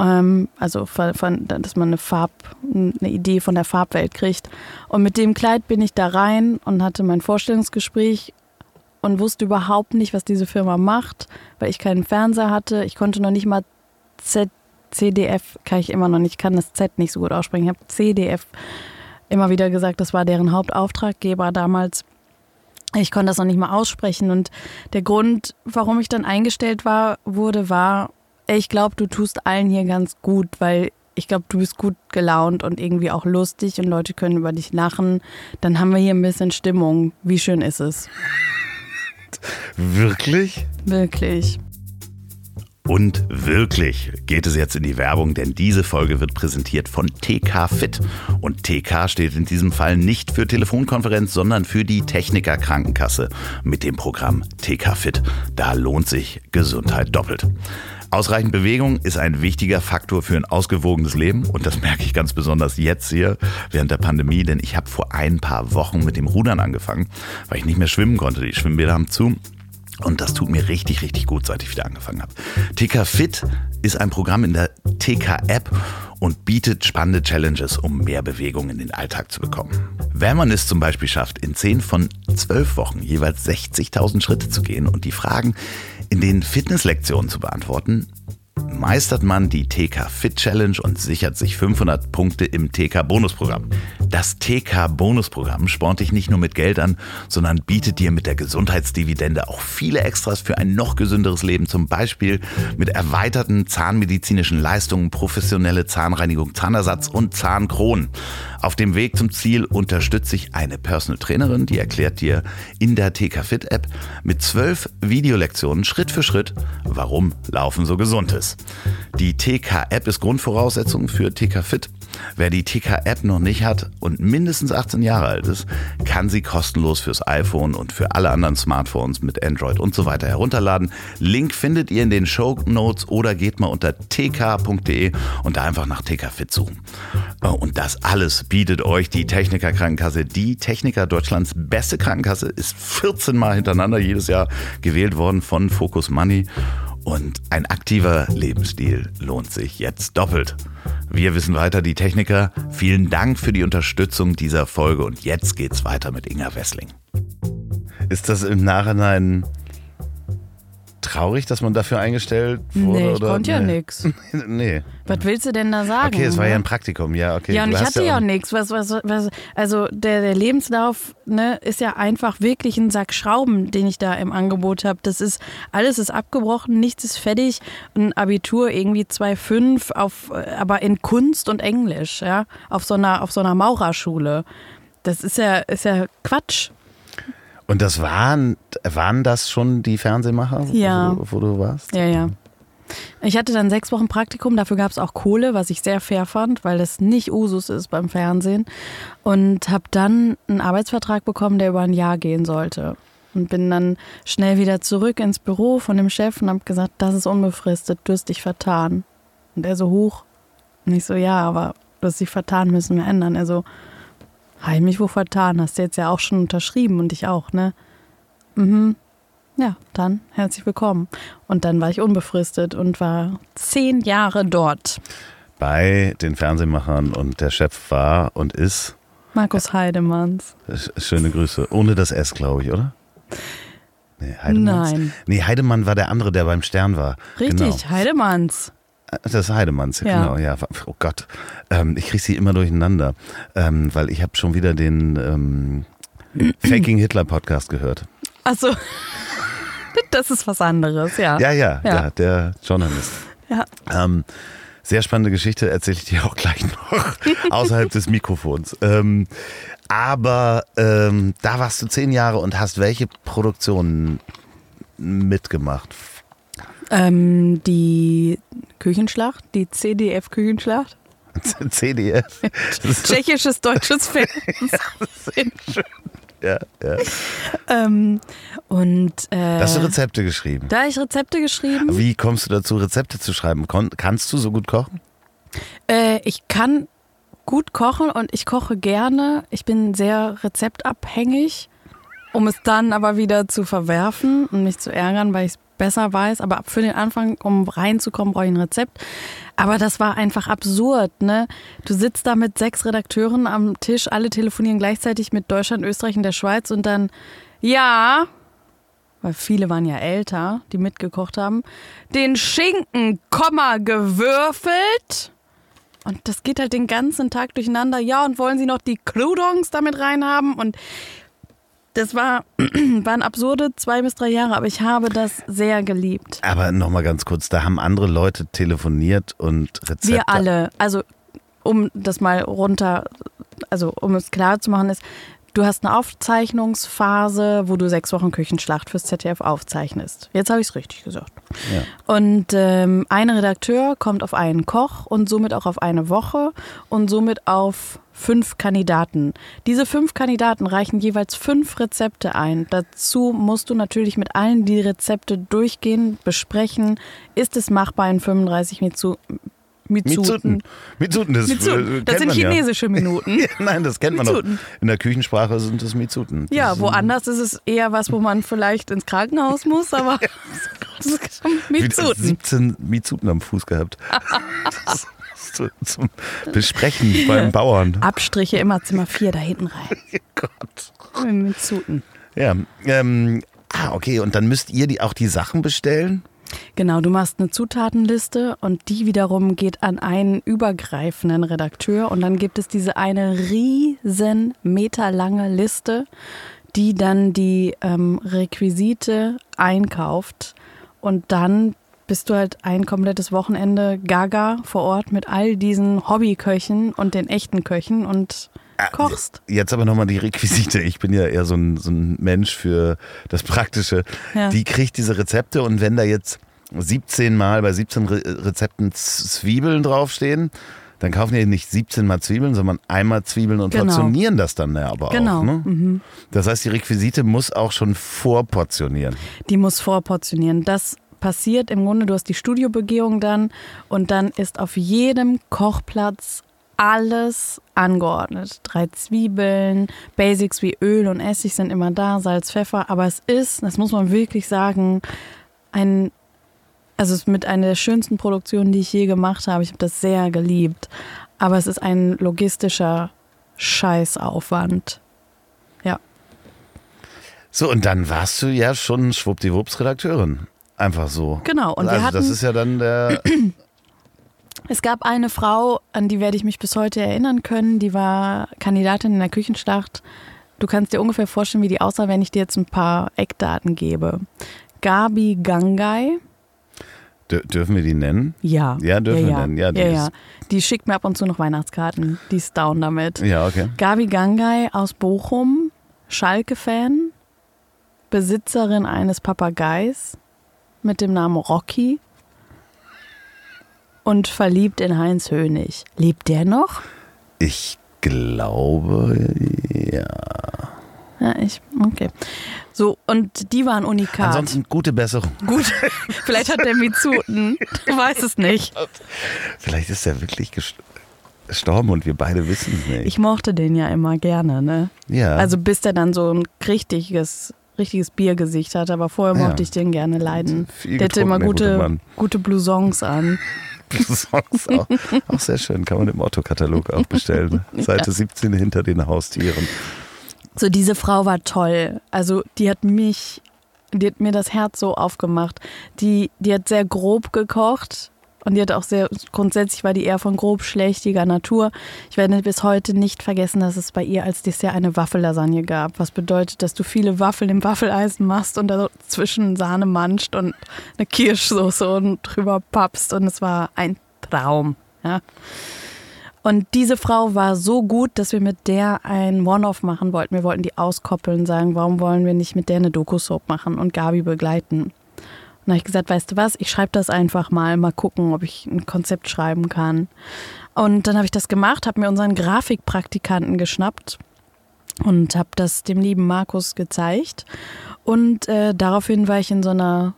Ähm, also, von, von, dass man eine Farb, eine Idee von der Farbwelt kriegt. Und mit dem Kleid bin ich da rein und hatte mein Vorstellungsgespräch und wusste überhaupt nicht, was diese Firma macht, weil ich keinen Fernseher hatte. Ich konnte noch nicht mal Z, CDF, kann ich immer noch nicht, kann das Z nicht so gut aussprechen. Ich habe CDF immer wieder gesagt, das war deren Hauptauftraggeber damals. Ich konnte das noch nicht mal aussprechen. Und der Grund, warum ich dann eingestellt war, wurde, war, ich glaube, du tust allen hier ganz gut, weil ich glaube, du bist gut gelaunt und irgendwie auch lustig und Leute können über dich lachen. Dann haben wir hier ein bisschen Stimmung. Wie schön ist es? Wirklich? Wirklich. Und wirklich geht es jetzt in die Werbung, denn diese Folge wird präsentiert von TK Fit. Und TK steht in diesem Fall nicht für Telefonkonferenz, sondern für die Techniker Krankenkasse mit dem Programm TK Fit. Da lohnt sich Gesundheit doppelt. Ausreichend Bewegung ist ein wichtiger Faktor für ein ausgewogenes Leben und das merke ich ganz besonders jetzt hier während der Pandemie, denn ich habe vor ein paar Wochen mit dem Rudern angefangen, weil ich nicht mehr schwimmen konnte. Die Schwimmbäder haben zu und das tut mir richtig, richtig gut, seit ich wieder angefangen habe. TK Fit ist ein Programm in der TK-App und bietet spannende Challenges, um mehr Bewegung in den Alltag zu bekommen. Wenn man es zum Beispiel schafft, in 10 von 12 Wochen jeweils 60.000 Schritte zu gehen und die Fragen in den Fitnesslektionen zu beantworten, meistert man die TK Fit Challenge und sichert sich 500 Punkte im TK Bonusprogramm. Das TK Bonusprogramm spornt dich nicht nur mit Geld an, sondern bietet dir mit der Gesundheitsdividende auch viele Extras für ein noch gesünderes Leben, zum Beispiel mit erweiterten zahnmedizinischen Leistungen, professionelle Zahnreinigung, Zahnersatz und Zahnkronen. Auf dem Weg zum Ziel unterstütze ich eine Personal Trainerin, die erklärt dir in der TK Fit App mit zwölf Videolektionen Schritt für Schritt, warum Laufen so gesund ist. Die TK App ist Grundvoraussetzung für TK Fit. Wer die TK-App noch nicht hat und mindestens 18 Jahre alt ist, kann sie kostenlos fürs iPhone und für alle anderen Smartphones mit Android und so weiter herunterladen. Link findet ihr in den Show Notes oder geht mal unter tk.de und da einfach nach TK Fit suchen. Oh, und das alles bietet euch die Techniker Krankenkasse. Die Techniker Deutschlands beste Krankenkasse ist 14 Mal hintereinander jedes Jahr gewählt worden von Focus Money. Und ein aktiver Lebensstil lohnt sich jetzt doppelt. Wir wissen weiter, die Techniker. Vielen Dank für die Unterstützung dieser Folge und jetzt geht's weiter mit Inga Wessling. Ist das im Nachhinein traurig, dass man dafür eingestellt wurde? Nee, ich oder? konnte ja nee. nix. nee. Was willst du denn da sagen? Okay, es war ne? ja ein Praktikum, ja, okay. Ja, und Du ich hatte ja auch- nichts. Was, was, was, also der, der Lebenslauf ne, ist ja einfach wirklich ein Sack Schrauben, den ich da im Angebot habe. Das ist, alles ist abgebrochen, nichts ist fertig. Ein Abitur irgendwie 2,5 auf, äh, aber in Kunst und Englisch, ja, auf so einer, auf so einer Maurerschule. Das ist ja, ist ja Quatsch. Und das waren, waren das schon die Fernsehmacher, Ja. wo, du- wo du warst? Ja, ja. Ich hatte dann sechs Wochen Praktikum, dafür gab es auch Kohle, was ich sehr fair fand, weil das nicht Usus ist beim Fernsehen. Und habe dann einen Arbeitsvertrag bekommen, der über ein Jahr gehen sollte. Und bin dann schnell wieder zurück ins Büro von dem Chef und habe gesagt, das ist unbefristet, du hast dich vertan. Und er so hoch. Und ich so, ja, aber du hast dich vertan, müssen wir ändern. Er so, habe ich mich wo vertan? Hast du jetzt ja auch schon unterschrieben und ich auch, ne? Mhm. Ja, dann herzlich willkommen. Und dann war ich unbefristet und war zehn Jahre dort. Bei den Fernsehmachern und der Chef war und ist, Markus Heidemanns. sch- schöne Grüße, ohne das S, glaube ich, oder? Nee, Heidemanns? Nein. Nee, Heidemann war der andere, der beim Stern war. Richtig, Genau. Heidemanns. Das ist Heidemanns, Ja. genau, ja. Oh Gott, ähm, ich kriege sie immer durcheinander, ähm, weil ich habe schon wieder den ähm, Faking Hitler Podcast gehört. Also, das ist was anderes, ja. Ja, ja, ja, Ja. der Journalist. Ja. Ähm, sehr spannende Geschichte, erzähle ich dir auch gleich noch, außerhalb des Mikrofons. Ähm, aber ähm, da warst du zehn Jahre und hast welche Produktionen mitgemacht? Ähm, die Küchenschlacht, die CDF-Küchenschlacht. CDF. Tschechisches deutsches Fernsehen. ja, ja. ähm, und äh, Da hast du Rezepte geschrieben. da habe ich Rezepte geschrieben. Wie kommst du dazu, Rezepte zu schreiben? Kon kannst du so gut kochen? Äh, ich kann gut kochen und ich koche gerne. Ich bin sehr rezeptabhängig, um es dann aber wieder zu verwerfen und mich zu ärgern, weil ich es besser weiß. Aber für den Anfang, um reinzukommen, brauche ich ein Rezept. Aber das war einfach absurd, ne? Du sitzt da mit sechs Redakteuren am Tisch, alle telefonieren gleichzeitig mit Deutschland, Österreich und der Schweiz und dann, ja, weil viele waren ja älter, die mitgekocht haben, den Schinken, Komma, gewürfelt. Und das geht halt den ganzen Tag durcheinander. Ja, und wollen Sie noch die Croutons damit reinhaben? Und Das war, waren absurde zwei bis drei Jahre, aber ich habe das sehr geliebt. Aber nochmal ganz kurz, da haben andere Leute telefoniert und Rezepte. Wir alle. Also, um das mal runter, also um es klar zu machen, ist, du hast eine Aufzeichnungsphase, wo du sechs Wochen Küchenschlacht fürs ZDF aufzeichnest. Jetzt habe ich es richtig gesagt. Ja. Und ähm, ein Redakteur kommt auf einen Koch und somit auch auf eine Woche und somit auf fünf Kandidaten. Diese fünf Kandidaten reichen jeweils fünf Rezepte ein. Dazu musst du natürlich mit allen die Rezepte durchgehen, besprechen. Ist es machbar in 35 Mitsu Mizuten? Mizuten, das, Mizuten. äh, Das sind man ja. chinesische Minuten. Nein, das kennt man doch. In der Küchensprache sind es Mizuten. Das Ja, woanders ist es eher was, wo man vielleicht ins Krankenhaus muss, aber das ist Wieder Mizuten. 17 Mizuten am Fuß gehabt. Das zu, zum Besprechen beim Bauern. Abstriche immer Zimmer 4 da hinten rein. Gott. Mizuten. Ja, ähm, ah, okay, und dann müsst ihr die, auch die Sachen bestellen? Genau, du machst eine Zutatenliste und die wiederum geht an einen übergreifenden Redakteur. Und dann gibt es diese eine riesen meterlange Liste, die dann die ähm, Requisite einkauft. Und dann bist du halt ein komplettes Wochenende gaga vor Ort mit all diesen Hobbyköchen und den echten Köchen und kochst. Jetzt aber nochmal die Requisite. Ich bin ja eher so ein, so ein Mensch für das Praktische. Ja. Die kriegt diese Rezepte und wenn da jetzt 17 Mal bei 17 Re Rezepten Zwiebeln draufstehen, dann kaufen die nicht 17 Mal Zwiebeln, sondern einmal Zwiebeln und Genau. portionieren das dann ja aber Genau. auch. Ne? Das heißt, die Requisite muss auch schon vorportionieren. Die muss vorportionieren. Das passiert im Grunde, du hast die Studiobegehung dann und dann ist auf jedem Kochplatz alles angeordnet. Drei Zwiebeln, Basics wie Öl und Essig sind immer da, Salz, Pfeffer, aber es ist, das muss man wirklich sagen, ein, also es ist mit einer der schönsten Produktionen, die ich je gemacht habe. Ich habe das sehr geliebt, aber es ist ein logistischer Scheißaufwand. Ja. So, und dann warst du ja schon schwuppdiwupps Redakteurin. Einfach so. Genau, und wir also das hatten- ist ja dann der. Es gab eine Frau, an die werde ich mich bis heute erinnern können, die war Kandidatin in der Küchenschlacht. Du kannst dir ungefähr vorstellen, wie die aussah, wenn ich dir jetzt ein paar Eckdaten gebe. Gabi Gangai, Dür- dürfen wir die nennen? ja. Ja, dürfen wir nennen. Ja, die ja, ja. Die schickt mir ab und zu noch Weihnachtskarten. Die ist down damit. Ja, okay. Gabi Gangai aus Bochum, Schalke-Fan, Besitzerin eines Papageis mit dem Namen Rocky und verliebt in Heinz Hönig. Lebt der noch? Ich glaube, ja. Ja, ich, okay. So, und die waren Unikat. Ansonsten gute Besserung. Gut, vielleicht hat der Mizuten, du weißt es nicht. Vielleicht ist er wirklich gest- gestorben und wir beide wissen es nicht. Ich mochte den ja immer gerne, ne? ja. Also bis der dann so ein richtiges, richtiges Biergesicht hatte, aber vorher Ja. mochte ich den gerne leiden. Der hatte immer gute gute Blousons an. Songs auch, auch sehr schön. Kann man im Otto-Katalog auch bestellen. Seite 17 hinter den Haustieren. So, diese Frau war toll. Also, die hat mich, die hat mir das Herz so aufgemacht. Die, die hat sehr grob gekocht. Und die hat auch sehr, grundsätzlich war die eher von grob schlechtiger Natur. Ich werde bis heute nicht vergessen, dass es bei ihr als Dessert eine Waffellasagne gab. Was bedeutet, dass du viele Waffeln im Waffeleisen machst und dazwischen Sahne manscht und eine Kirschsoße und drüber pappst. Und es war ein Traum. Ja. Und diese Frau war so gut, dass wir mit der ein One-Off machen wollten. Wir wollten die auskoppeln, sagen, warum wollen wir nicht mit der eine Doku-Soap machen und Gabi begleiten. Dann habe ich gesagt, weißt du was, ich schreibe das einfach mal, mal gucken, ob ich ein Konzept schreiben kann. Und dann habe ich das gemacht, habe mir unseren Grafikpraktikanten geschnappt und habe das dem lieben Markus gezeigt. Und äh, daraufhin war ich in so einer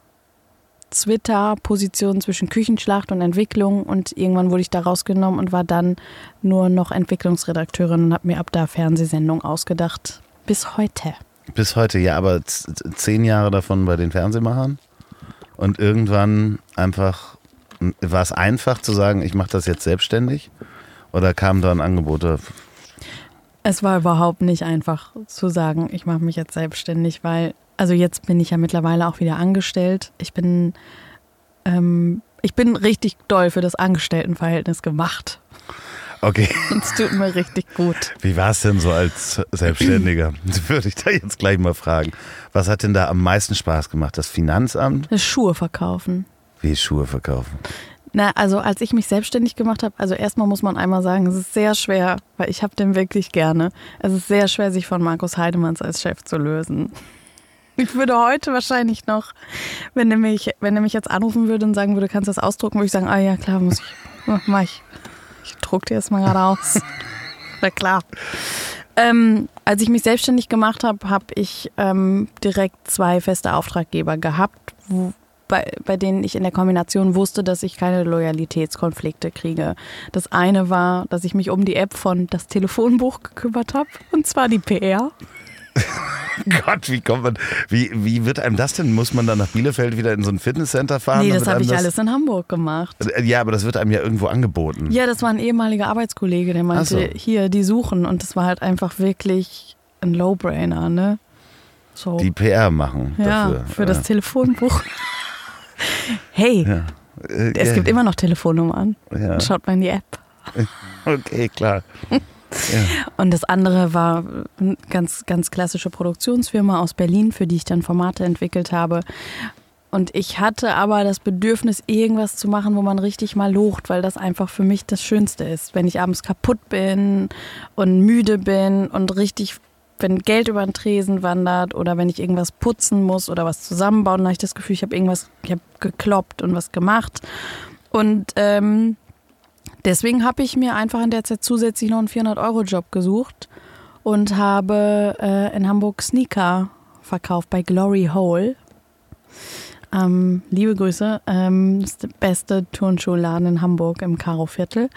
Twitter-Position zwischen Küchenschlacht und Entwicklung und irgendwann wurde ich da rausgenommen und war dann nur noch Entwicklungsredakteurin und habe mir ab da Fernsehsendungen ausgedacht. Bis heute. Bis heute, ja, aber zehn Jahre davon bei den Fernsehmachern. Und irgendwann einfach, war es einfach zu sagen, ich mache das jetzt selbstständig? Oder kamen dann Angebote? Es war überhaupt nicht einfach zu sagen, ich mache mich jetzt selbstständig, weil, also jetzt bin ich ja mittlerweile auch wieder angestellt. Ich bin, ähm, ich bin richtig doll für das Angestelltenverhältnis gemacht. Okay. Es tut mir richtig gut. Wie war es denn so als Selbstständiger? Würde ich da jetzt gleich mal fragen. Was hat denn da am meisten Spaß gemacht? Das Finanzamt? Schuhe verkaufen. Wie Schuhe verkaufen? Na, also als ich mich selbstständig gemacht habe, also erstmal muss man einmal sagen, es ist sehr schwer, weil ich habe den wirklich gerne. Es ist sehr schwer, sich von Markus Heidemanns als Chef zu lösen. Ich würde heute wahrscheinlich noch, wenn er mich, wenn er mich jetzt anrufen würde und sagen würde, kannst du das ausdrucken, würde ich sagen, ah ja, klar, muss ich, mach ich. Ich druck dir das mal gerade aus. Na klar. Ähm, als ich mich selbstständig gemacht habe, habe ich ähm, direkt zwei feste Auftraggeber gehabt, wo, bei, bei denen ich in der Kombination wusste, dass ich keine Loyalitätskonflikte kriege. Das eine war, dass ich mich um die App von das Telefonbuch gekümmert habe, und zwar die PR. Gott, wie kommt man, wie, wie wird einem das denn? Muss man dann nach Bielefeld wieder in so ein Fitnesscenter fahren? Nee, das habe ich alles in Hamburg gemacht. Ja, aber das wird einem ja irgendwo angeboten. Ja, das war ein ehemaliger Arbeitskollege, der meinte, so. hier, die suchen. Und das war halt einfach wirklich ein Lowbrainer, ne? So. Die PR machen ja, dafür. für das Telefonbuch. hey, Ja. Äh, es ja. gibt immer noch Telefonnummern. Ja. Schaut mal in die App. Okay, klar. Und das andere war eine ganz, ganz klassische Produktionsfirma aus Berlin, für die ich dann Formate entwickelt habe. Und ich hatte aber das Bedürfnis, irgendwas zu machen, wo man richtig mal locht, weil das einfach für mich das Schönste ist. Wenn ich abends kaputt bin und müde bin und richtig, wenn Geld über den Tresen wandert oder wenn ich irgendwas putzen muss oder was zusammenbauen, dann habe ich das Gefühl, ich habe irgendwas, ich habe gekloppt und was gemacht. Und ähm, Deswegen habe ich mir einfach in der Zeit zusätzlich noch einen 400-Euro-Job gesucht und habe äh, in Hamburg Sneaker verkauft bei Glory Hole. Ähm, liebe Grüße, ähm, das ist der beste Turnschuhladen in Hamburg im Karo-Viertel.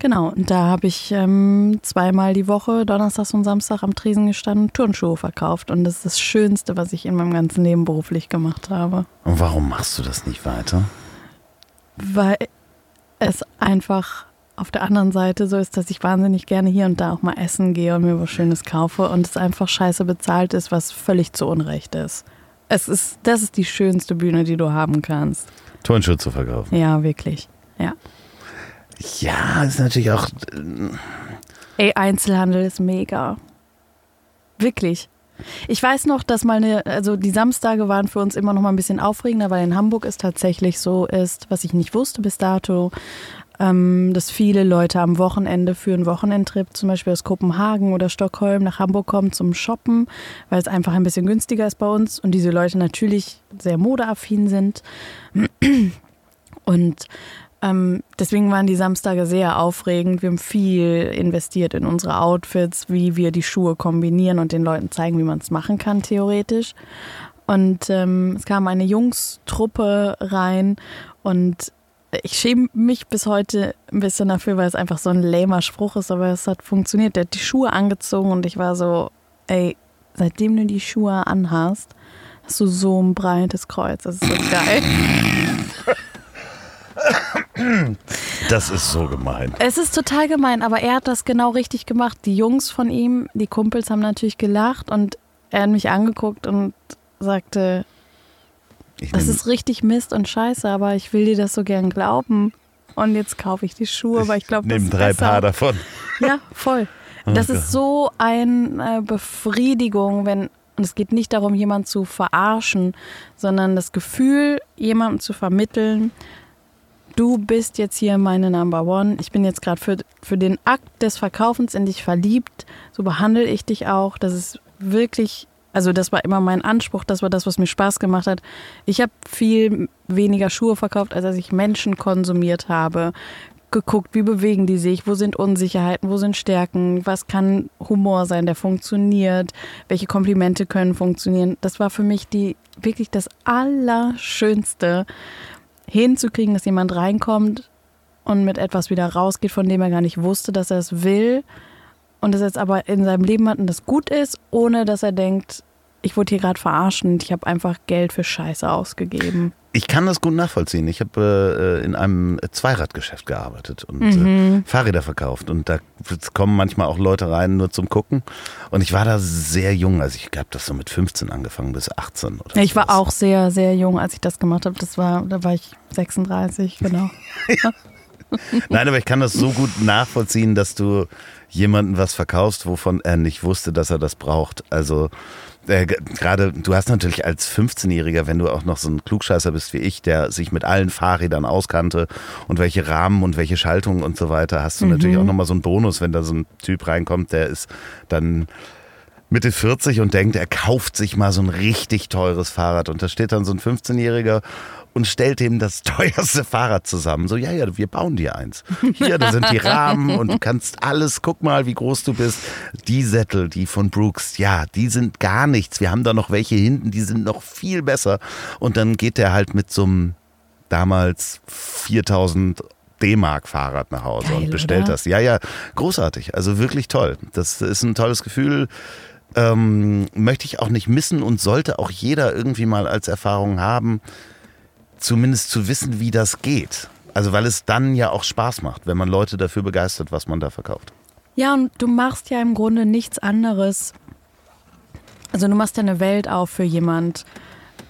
Genau, und da habe ich ähm, zweimal die Woche, Donnerstags und Samstag am Tresen gestanden und Turnschuhe verkauft. Und das ist das Schönste, was ich in meinem ganzen Leben beruflich gemacht habe. Und warum machst du das nicht weiter? weil es einfach auf der anderen Seite so ist, dass ich wahnsinnig gerne hier und da auch mal essen gehe und mir was Schönes kaufe und es einfach scheiße bezahlt ist, was völlig zu Unrecht ist. Es ist, das ist die schönste Bühne, die du haben kannst. Turnschuhe zu verkaufen. Ja, wirklich. Ja. Ja, ist natürlich auch. Ey, Einzelhandel ist mega. Wirklich. Ich weiß noch, dass mal eine, also die Samstage waren für uns immer noch mal ein bisschen aufregender, weil in Hamburg es tatsächlich so ist, was ich nicht wusste bis dato, ähm, dass viele Leute am Wochenende für einen Wochenendtrip, zum Beispiel aus Kopenhagen oder Stockholm nach Hamburg kommen zum Shoppen, weil es einfach ein bisschen günstiger ist bei uns und diese Leute natürlich sehr modeaffin sind. Und ähm, deswegen waren die Samstage sehr aufregend. Wir haben viel investiert in unsere Outfits, wie wir die Schuhe kombinieren und den Leuten zeigen, wie man es machen kann, theoretisch. Und ähm, es kam eine Jungstruppe rein und ich schäme mich bis heute ein bisschen dafür, weil es einfach so ein lamer Spruch ist, aber es hat funktioniert. Der hat die Schuhe angezogen und ich war so, ey, seitdem du die Schuhe anhast, hast du so ein breites Kreuz. Das ist so geil. Das ist so gemein. Es ist total gemein, aber er hat das genau richtig gemacht. Die Jungs von ihm, die Kumpels haben natürlich gelacht und er hat mich angeguckt und sagte, Ich das ist richtig Mist und scheiße, aber ich will dir das so gern glauben. Und jetzt kaufe ich die Schuhe, weil ich glaube, das Nimm ist drei besser. Paar davon. Ja, voll. Das ist so eine Befriedigung, wenn, und es geht nicht darum, jemanden zu verarschen, sondern das Gefühl, jemandem zu vermitteln, du bist jetzt hier meine Number One. Ich bin jetzt gerade für, für den Akt des Verkaufens in dich verliebt. So behandle ich dich auch. Das ist wirklich, also das war immer mein Anspruch. Das war das, was mir Spaß gemacht hat. Ich habe viel weniger Schuhe verkauft, als dass ich Menschen konsumiert habe. Geguckt, wie bewegen die sich, wo sind Unsicherheiten, wo sind Stärken, was kann Humor sein, der funktioniert, welche Komplimente können funktionieren. Das war für mich die wirklich das Allerschönste hinzukriegen, dass jemand reinkommt und mit etwas wieder rausgeht, von dem er gar nicht wusste, dass er es will und das jetzt aber in seinem Leben hat und das gut ist, ohne dass er denkt, ich wurde hier gerade verarscht und ich habe einfach Geld für Scheiße ausgegeben. Ich kann das gut nachvollziehen. Ich habe äh, in einem Zweiradgeschäft gearbeitet und Mhm. äh, Fahrräder verkauft. Und da kommen manchmal auch Leute rein, nur zum Gucken. Und ich war da sehr jung. Also ich habe das so mit 15 angefangen bis 18 oder Ich war sowas. auch sehr, sehr jung, als ich das gemacht habe. Das war, da war ich 36, genau. Nein, aber ich kann das so gut nachvollziehen, dass du jemanden was verkaufst, wovon er nicht wusste, dass er das braucht. Also äh, gerade, du hast natürlich als 15-Jähriger, wenn du auch noch so ein Klugscheißer bist wie ich, der sich mit allen Fahrrädern auskannte und welche Rahmen und welche Schaltungen und so weiter, hast du mhm. natürlich auch nochmal so einen Bonus, wenn da so ein Typ reinkommt, der ist dann Mitte 40 und denkt, er kauft sich mal so ein richtig teures Fahrrad. Und da steht dann so ein 15-Jähriger und stellt ihm das teuerste Fahrrad zusammen. So, ja, ja, wir bauen dir eins. Hier, da sind die Rahmen und du kannst alles, guck mal, wie groß du bist. Die Sättel, die von Brooks, ja, die sind gar nichts. Wir haben da noch welche hinten, die sind noch viel besser. Und dann geht der halt mit so einem damals 4000 D-Mark-Fahrrad nach Hause Geil, und bestellt oder? das. Ja, ja, großartig. Also wirklich toll. Das ist ein tolles Gefühl. Ähm, möchte ich auch nicht missen und sollte auch jeder irgendwie mal als Erfahrung haben zumindest zu wissen, wie das geht. Also weil es dann ja auch Spaß macht, wenn man Leute dafür begeistert, was man da verkauft. Ja, und du machst ja im Grunde nichts anderes. Also du machst ja eine Welt auf für jemand.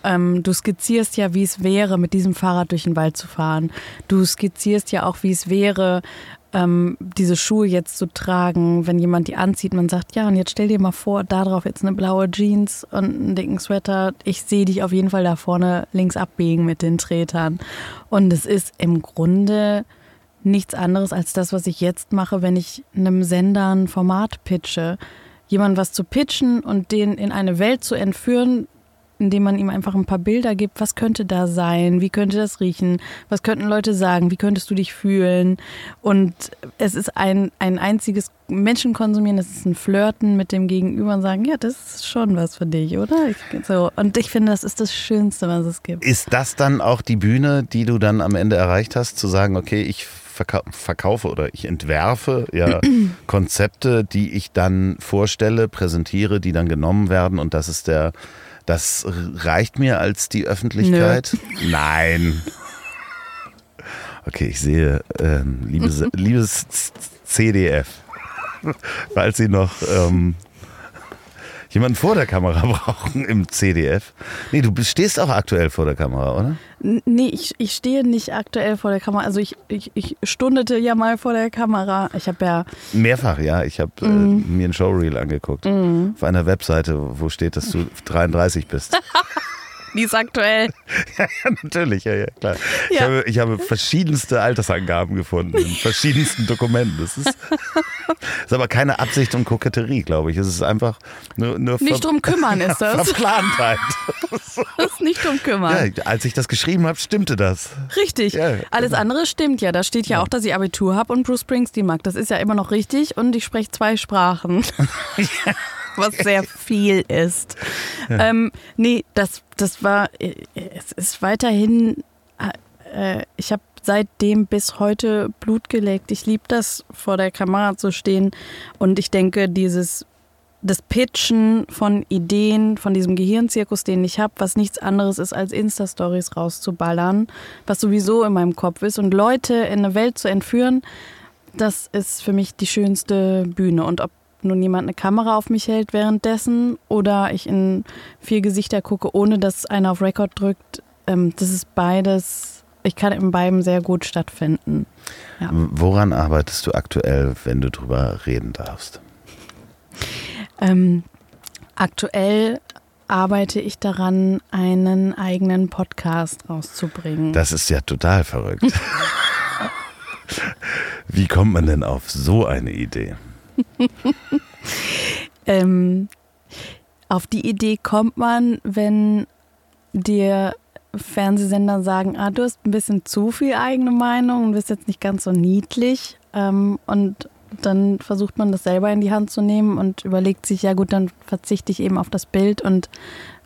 Ähm, du skizzierst ja, wie es wäre, mit diesem Fahrrad durch den Wald zu fahren. Du skizzierst ja auch, wie es wäre, ähm, diese Schuhe jetzt zu tragen, wenn jemand die anzieht, man sagt, ja, und jetzt stell dir mal vor, da drauf jetzt eine blaue Jeans und einen dicken Sweater. Ich sehe dich auf jeden Fall da vorne links abbiegen mit den Tretern. Und es ist im Grunde nichts anderes als das, was ich jetzt mache, wenn ich einem Sender ein Format pitche. Jemand was zu pitchen und den in eine Welt zu entführen, indem man ihm einfach ein paar Bilder gibt, was könnte da sein, wie könnte das riechen, was könnten Leute sagen, wie könntest du dich fühlen. Und es ist ein, ein einziges Menschen konsumieren, es ist ein Flirten mit dem Gegenüber und sagen, ja, das ist schon was für dich, oder? Ich, so. Und ich finde, das ist das Schönste, was es gibt. Ist das dann auch die Bühne, die du dann am Ende erreicht hast, zu sagen, okay, ich verkaufe oder ich entwerfe ja Konzepte, die ich dann vorstelle, präsentiere, die dann genommen werden und das ist der das reicht mir als die Öffentlichkeit? Nö. Nein. Okay, ich sehe, ähm, liebes, liebes CDF, falls Sie noch ähm, jemanden vor der Kamera brauchen im CDF. Nee, du stehst auch aktuell vor der Kamera, oder? Nee, ich, ich stehe nicht aktuell vor der Kamera. Also ich, ich, ich stundete ja mal vor der Kamera. Ich habe ja. Mehrfach, ja. Ich habe mm. äh, mir ein Showreel angeguckt. Mm. Auf einer Webseite, wo steht, dass du 33 bist. Die ist aktuell. ja, natürlich, ja, ja, klar. Ja. Ich, habe, ich habe verschiedenste Altersangaben gefunden in verschiedensten Dokumenten. Das ist, ist aber keine Absicht und Koketterie, glaube ich. Es ist einfach nur. nur nicht drum kümmern ist das. Verplantheit. so. Das ist nicht drum kümmern. Ja, als ich das geschrieben habe, stimmte das. Richtig. Ja, Alles genau. andere stimmt ja. Da steht ja, auch, dass ich Abitur habe und Bruce Springsteen mag. Das ist ja immer noch richtig und ich spreche zwei Sprachen. ja was sehr viel ist. Ja. Ähm, nee, das, das war, es ist weiterhin, äh, ich habe seitdem bis heute Blut gelegt. Ich liebe das, vor der Kamera zu stehen und ich denke, dieses das Pitchen von Ideen, von diesem Gehirnzirkus, den ich habe, was nichts anderes ist, als Insta-Stories rauszuballern, was sowieso in meinem Kopf ist und Leute in eine Welt zu entführen, das ist für mich die schönste Bühne. Und ob nun jemand eine Kamera auf mich hält währenddessen oder ich in vier Gesichter gucke, ohne dass einer auf Record drückt. Ähm, das ist beides, ich kann in beidem sehr gut stattfinden. Ja. Woran arbeitest du aktuell, wenn du drüber reden darfst? Ähm, aktuell arbeite ich daran, einen eigenen Podcast rauszubringen. Das ist ja total verrückt. Wie kommt man denn auf so eine Idee? ähm, auf die Idee kommt man, wenn dir Fernsehsender sagen, ah, du hast ein bisschen zu viel eigene Meinung und bist jetzt nicht ganz so niedlich. Ähm, und dann versucht man das selber in die Hand zu nehmen und überlegt sich, ja gut, dann verzichte ich eben auf das Bild und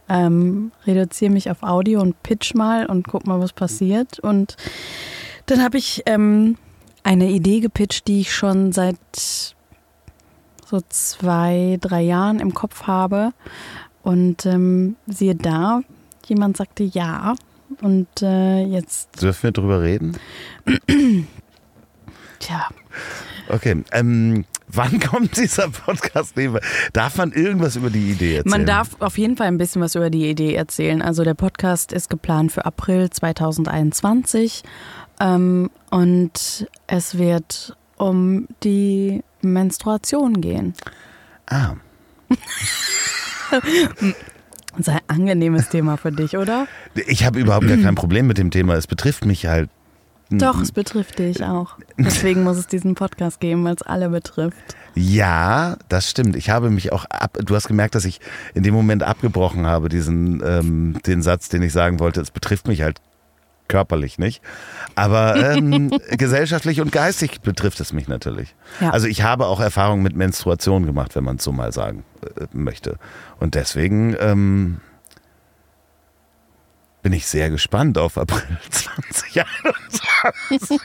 ähm, reduziere mich auf Audio und pitch mal und guck mal, was passiert. Und dann habe ich ähm, eine Idee gepitcht, die ich schon seit so zwei, drei Jahren im Kopf habe. Und ähm, siehe da, jemand sagte ja. Und äh, jetzt. Dürfen wir drüber reden? Tja. Okay, ähm, wann kommt dieser Podcast? Nee, darf man irgendwas über die Idee erzählen? Man darf auf jeden Fall ein bisschen was über die Idee erzählen. Also der Podcast ist geplant für April 2021 ähm, und es wird um die Menstruation gehen. Ah, Ein sehr angenehmes Thema für dich, oder? ich habe überhaupt gar kein Problem mit dem Thema. Es betrifft mich halt. Doch, es betrifft dich auch. Deswegen muss es diesen Podcast geben, weil es alle betrifft. Ja, das stimmt. Ich habe mich auch ab. Du hast gemerkt, dass ich in dem Moment abgebrochen habe, diesen ähm, den Satz, den ich sagen wollte. Es betrifft mich halt körperlich nicht, aber ähm, gesellschaftlich und geistig betrifft es mich natürlich. Ja. Also ich habe auch Erfahrungen mit Menstruation gemacht, wenn man es so mal sagen äh, möchte. Und deswegen ähm, bin ich sehr gespannt auf April 2021.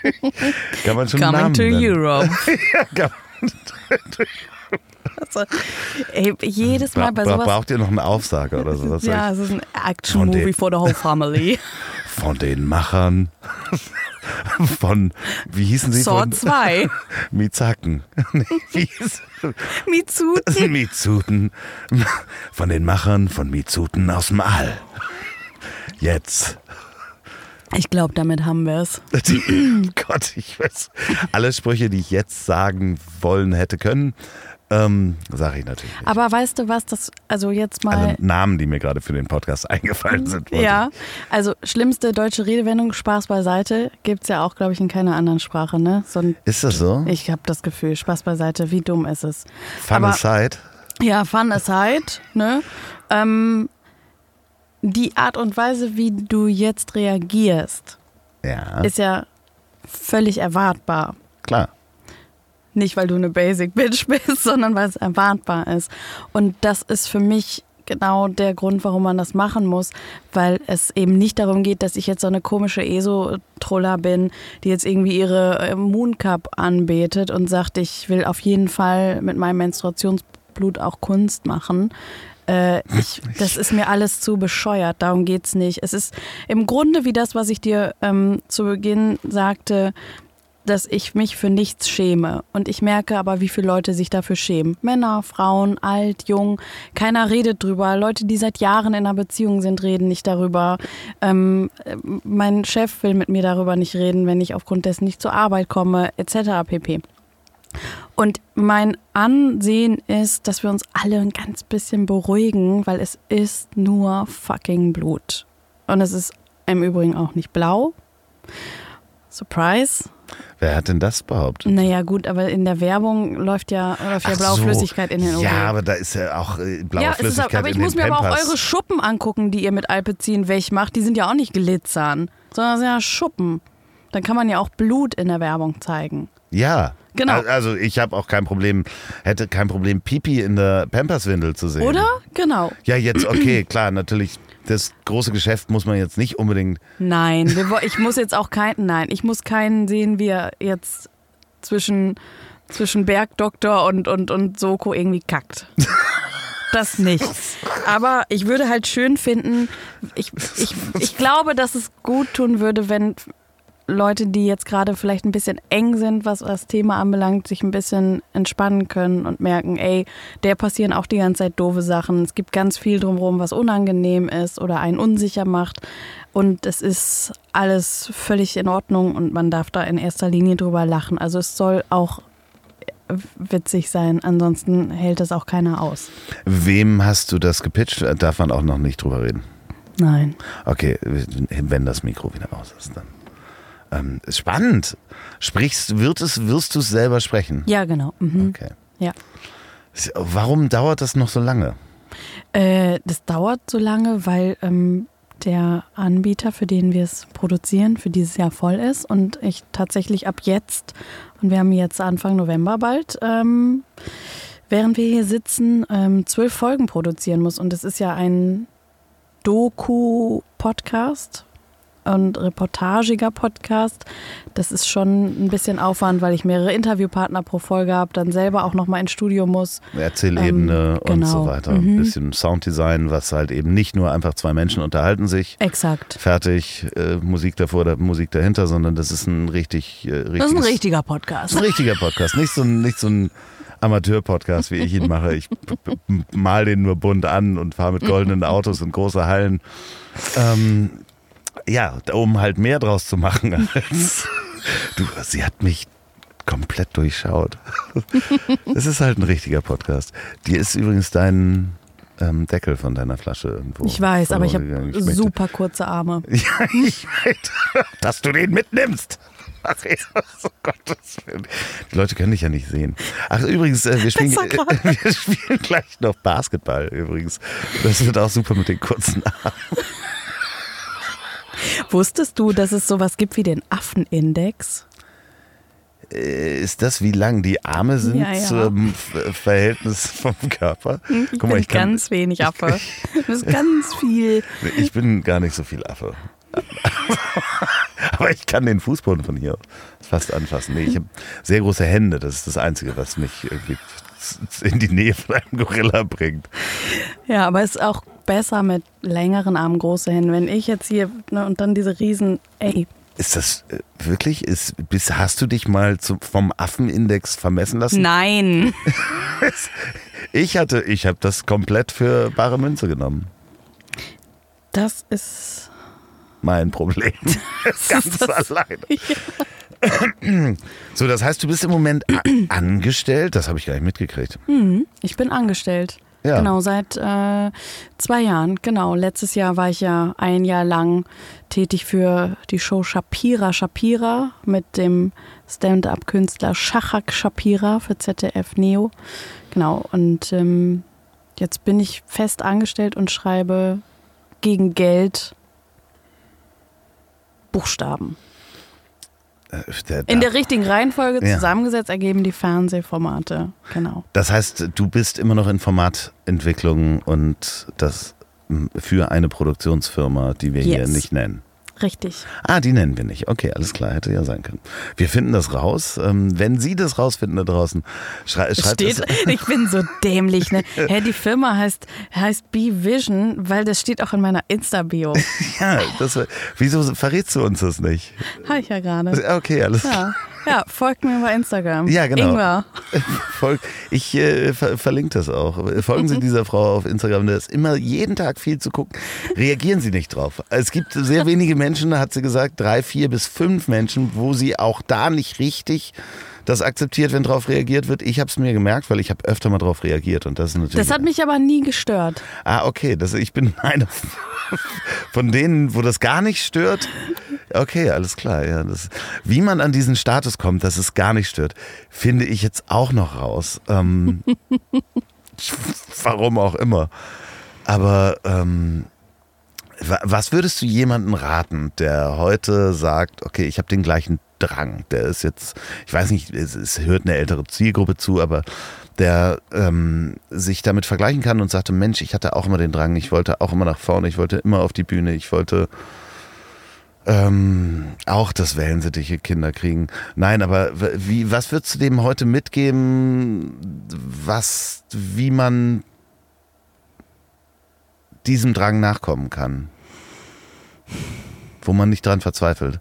Kann man schon Coming Namen to nennen. Europe. Ja, kann Also, ey, jedes Mal bei sowas. braucht ihr noch einen Aufsager oder sowas? ja, es ist ein Action-Movie for the whole family. Von den Machern von, wie hießen sie? Sword von 2. Mizaken. Mitsuten. Mizuten. Von den Machern von Mizuten aus dem All. Jetzt. Ich glaube, damit haben wir es. Die, Gott, ich weiß. Alle Sprüche, die ich jetzt sagen wollen hätte können, ähm, sage ich natürlich nicht. Aber weißt du was, das, also jetzt mal. Alle Namen, die mir gerade für den Podcast eingefallen sind. ja, also schlimmste deutsche Redewendung, Spaß beiseite, gibt es ja auch, glaube ich, in keiner anderen Sprache, ne? So ein. Ist das so? ich habe das Gefühl, Spaß beiseite, wie dumm ist es? Fun aber- aside. Ja, fun aside, ne? Ähm, die Art und Weise, wie du jetzt reagierst, Ja, ist ja völlig erwartbar. klar. Nicht, weil du eine Basic Bitch bist, sondern weil es erwartbar ist. Und das ist für mich genau der Grund, warum man das machen muss, weil es eben nicht darum geht, dass ich jetzt so eine komische ESO-Troller bin, die jetzt irgendwie ihre äh, Moon Cup anbetet und sagt, ich will auf jeden Fall mit meinem Menstruationsblut auch Kunst machen. Äh, ich, das ist mir alles zu bescheuert, darum geht's nicht. Es ist im Grunde wie das, was ich dir ähm, zu Beginn sagte, dass ich mich für nichts schäme. Und ich merke aber, wie viele Leute sich dafür schämen. Männer, Frauen, alt, jung. Keiner redet drüber. Leute, die seit Jahren in einer Beziehung sind, reden nicht darüber. Ähm, äh, mein Chef will mit mir darüber nicht reden, wenn ich aufgrund dessen nicht zur Arbeit komme, etc. pp. Und mein Ansehen ist, dass wir uns alle ein ganz bisschen beruhigen, weil es ist nur fucking Blut. Und es ist im Übrigen auch nicht blau. Surprise. Wer hat denn das behauptet? Naja, gut, aber in der Werbung läuft ja, läuft ja blaue so. Flüssigkeit in den Ohren. Ja, aber da ist ja auch äh, blaue ja, es ist, Flüssigkeit aber ich muss mir aber auch Pampers. eure Schuppen angucken, die ihr mit Alpezin wegmacht. Die sind ja auch nicht glitzern, sondern sind ja Schuppen. Dann kann man ja auch Blut in der Werbung zeigen. Ja. Genau. Al- Also ich habe auch kein Problem, hätte kein Problem, Pipi in der Pamperswindel zu sehen. Oder? Genau. Ja, jetzt, okay, klar, natürlich, das große Geschäft muss man jetzt nicht unbedingt. Nein, ich muss jetzt auch keinen, nein, ich muss keinen sehen, wie er jetzt zwischen, zwischen Bergdoktor und, und, und Soko irgendwie kackt. Das nicht. Aber ich würde halt schön finden, ich, ich, ich glaube, dass es gut tun würde, wenn Leute, die jetzt gerade vielleicht ein bisschen eng sind, was das Thema anbelangt, sich ein bisschen entspannen können und merken, ey, der passieren auch die ganze Zeit doofe Sachen. Es gibt ganz viel drumherum, was unangenehm ist oder einen unsicher macht. Und es ist alles völlig in Ordnung und man darf da in erster Linie drüber lachen. Also es soll auch witzig sein, ansonsten hält das auch keiner aus. Wem hast du das gepitcht? Darf man auch noch nicht drüber reden. Nein. Okay, wenn das Mikro wieder aus ist, dann. Ähm, spannend. Sprichst, wird es, wirst du es selber sprechen? Ja, genau. Mhm. Okay. Ja. Warum dauert das noch so lange? Äh, das dauert so lange, weil ähm, der Anbieter, für den wir es produzieren, für dieses Jahr voll ist und ich tatsächlich ab jetzt, und wir haben jetzt Anfang November bald, ähm, während wir hier sitzen, ähm, zwölf Folgen produzieren muss. Und es ist ja ein Doku-Podcast. Und reportagiger Podcast. Das ist schon ein bisschen Aufwand, weil ich mehrere Interviewpartner pro Folge habe, dann selber auch nochmal ins Studio muss. Erzählebene Ähm, und so genau. weiter. Ein bisschen Sounddesign, was halt eben nicht nur einfach zwei Menschen unterhalten sich. Exakt. Fertig, äh, Musik davor oder Musik dahinter, sondern das ist ein richtig, äh, Das ist ein richtiger Podcast. ein richtiger Podcast. Nicht so ein, nicht so ein Amateur-Podcast, wie ich ihn mache. Ich mal den nur bunt an und fahre mit goldenen Autos in große Hallen. Ähm, ja, um halt mehr draus zu machen als. Du, sie hat mich komplett durchschaut. Es ist halt ein richtiger Podcast. Dir ist übrigens dein ähm, Deckel von deiner Flasche irgendwo. Ich weiß, aber ich habe super kurze Arme. Ja, ich weiß, dass du den mitnimmst. Ach, oh Gottes Willen. Die Leute können dich ja nicht sehen. Ach, übrigens, äh, wir, spielen, äh, wir spielen gleich noch Basketball übrigens. Das wird auch super mit den kurzen Armen. Wusstest du, dass es sowas gibt wie den Affenindex? Äh, Ist das, wie lang die Arme sind Ja, ja. zum Verhältnis vom Körper? Ich Guck mal, bin ich kann- ganz wenig Affe. Das ist ganz viel. Ich bin gar nicht so viel Affe. Aber ich kann den Fußboden von hier fast anfassen. Nee, ich habe sehr große Hände. Das ist das Einzige, was mich irgendwie in die Nähe von einem Gorilla bringt. Ja, aber es ist auch besser mit längeren Armen, große Hände. Wenn ich jetzt hier ne, und dann diese Riesen, ey, Ist das äh, wirklich? Ist, bis, hast du dich mal zum, vom Affenindex vermessen lassen? nein. Ich hatte, ich habe das komplett für bare Münze genommen. Das ist. Mein Problem. Ganz das- alleine. So, das heißt, du bist im Moment angestellt? Das habe ich gar nicht mitgekriegt. Ich bin angestellt. Ja. Genau, seit äh, zwei Jahren. Genau. Letztes Jahr war ich ja ein Jahr lang tätig für die Show Shapira Shapira mit dem Stand-up-Künstler Shachak Shapira für ZDF Neo. Genau. Und ähm, jetzt bin ich fest angestellt und schreibe gegen Geld Buchstaben. Äh, In der richtigen Reihenfolge Ja. zusammengesetzt ergeben die Fernsehformate. Genau. Das heißt, du bist immer noch in Formatentwicklung und das für eine Produktionsfirma, die wir hier Yes. nicht nennen. Richtig. Ah, die nennen wir nicht. Okay, alles klar, hätte ja sein können. Wir finden das raus. Ähm, wenn Sie das rausfinden da draußen, schrei schreibt steht, es. ich bin so dämlich, ne? Hä, die Firma heißt, heißt Be Vision, weil das steht auch in meiner Insta-Bio. Ja, das, wieso verrätst du uns das nicht? Habe ich ja gerade. Okay, alles klar. Ja. folgt mir bei Instagram. Ja, genau. Ingwer. Folg, ich äh, ver verlinke das auch. Folgen Mhm. Sie dieser Frau auf Instagram, da ist immer jeden Tag viel zu gucken. Reagieren Sie nicht drauf. Es gibt sehr wenige Menschen, hat sie gesagt, drei, vier bis fünf Menschen, wo sie auch da nicht richtig das akzeptiert, wenn drauf reagiert wird. Ich habe es mir gemerkt, weil ich habe öfter mal drauf reagiert und das ist natürlich. Das hat mich aber nie gestört. Ah, okay, das, ich bin einer von denen, wo das gar nicht stört. Okay, alles klar. Ja, das, wie man an diesen Status kommt, dass es gar nicht stört, finde ich jetzt auch noch raus. Ähm, warum auch immer. Aber ähm, was würdest du jemandem raten, der heute sagt, okay, ich habe den gleichen Drang, der ist jetzt, ich weiß nicht, es, es hört eine ältere Zielgruppe zu, aber der ähm, sich damit vergleichen kann und sagte, Mensch, ich hatte auch immer den Drang, ich wollte auch immer nach vorne, ich wollte immer auf die Bühne, ich wollte ähm, auch das wellensittiche Kinder kriegen. Nein, aber wie, was würdest du dem heute mitgeben, was, wie man diesem Drang nachkommen kann? Wo man nicht dran verzweifelt.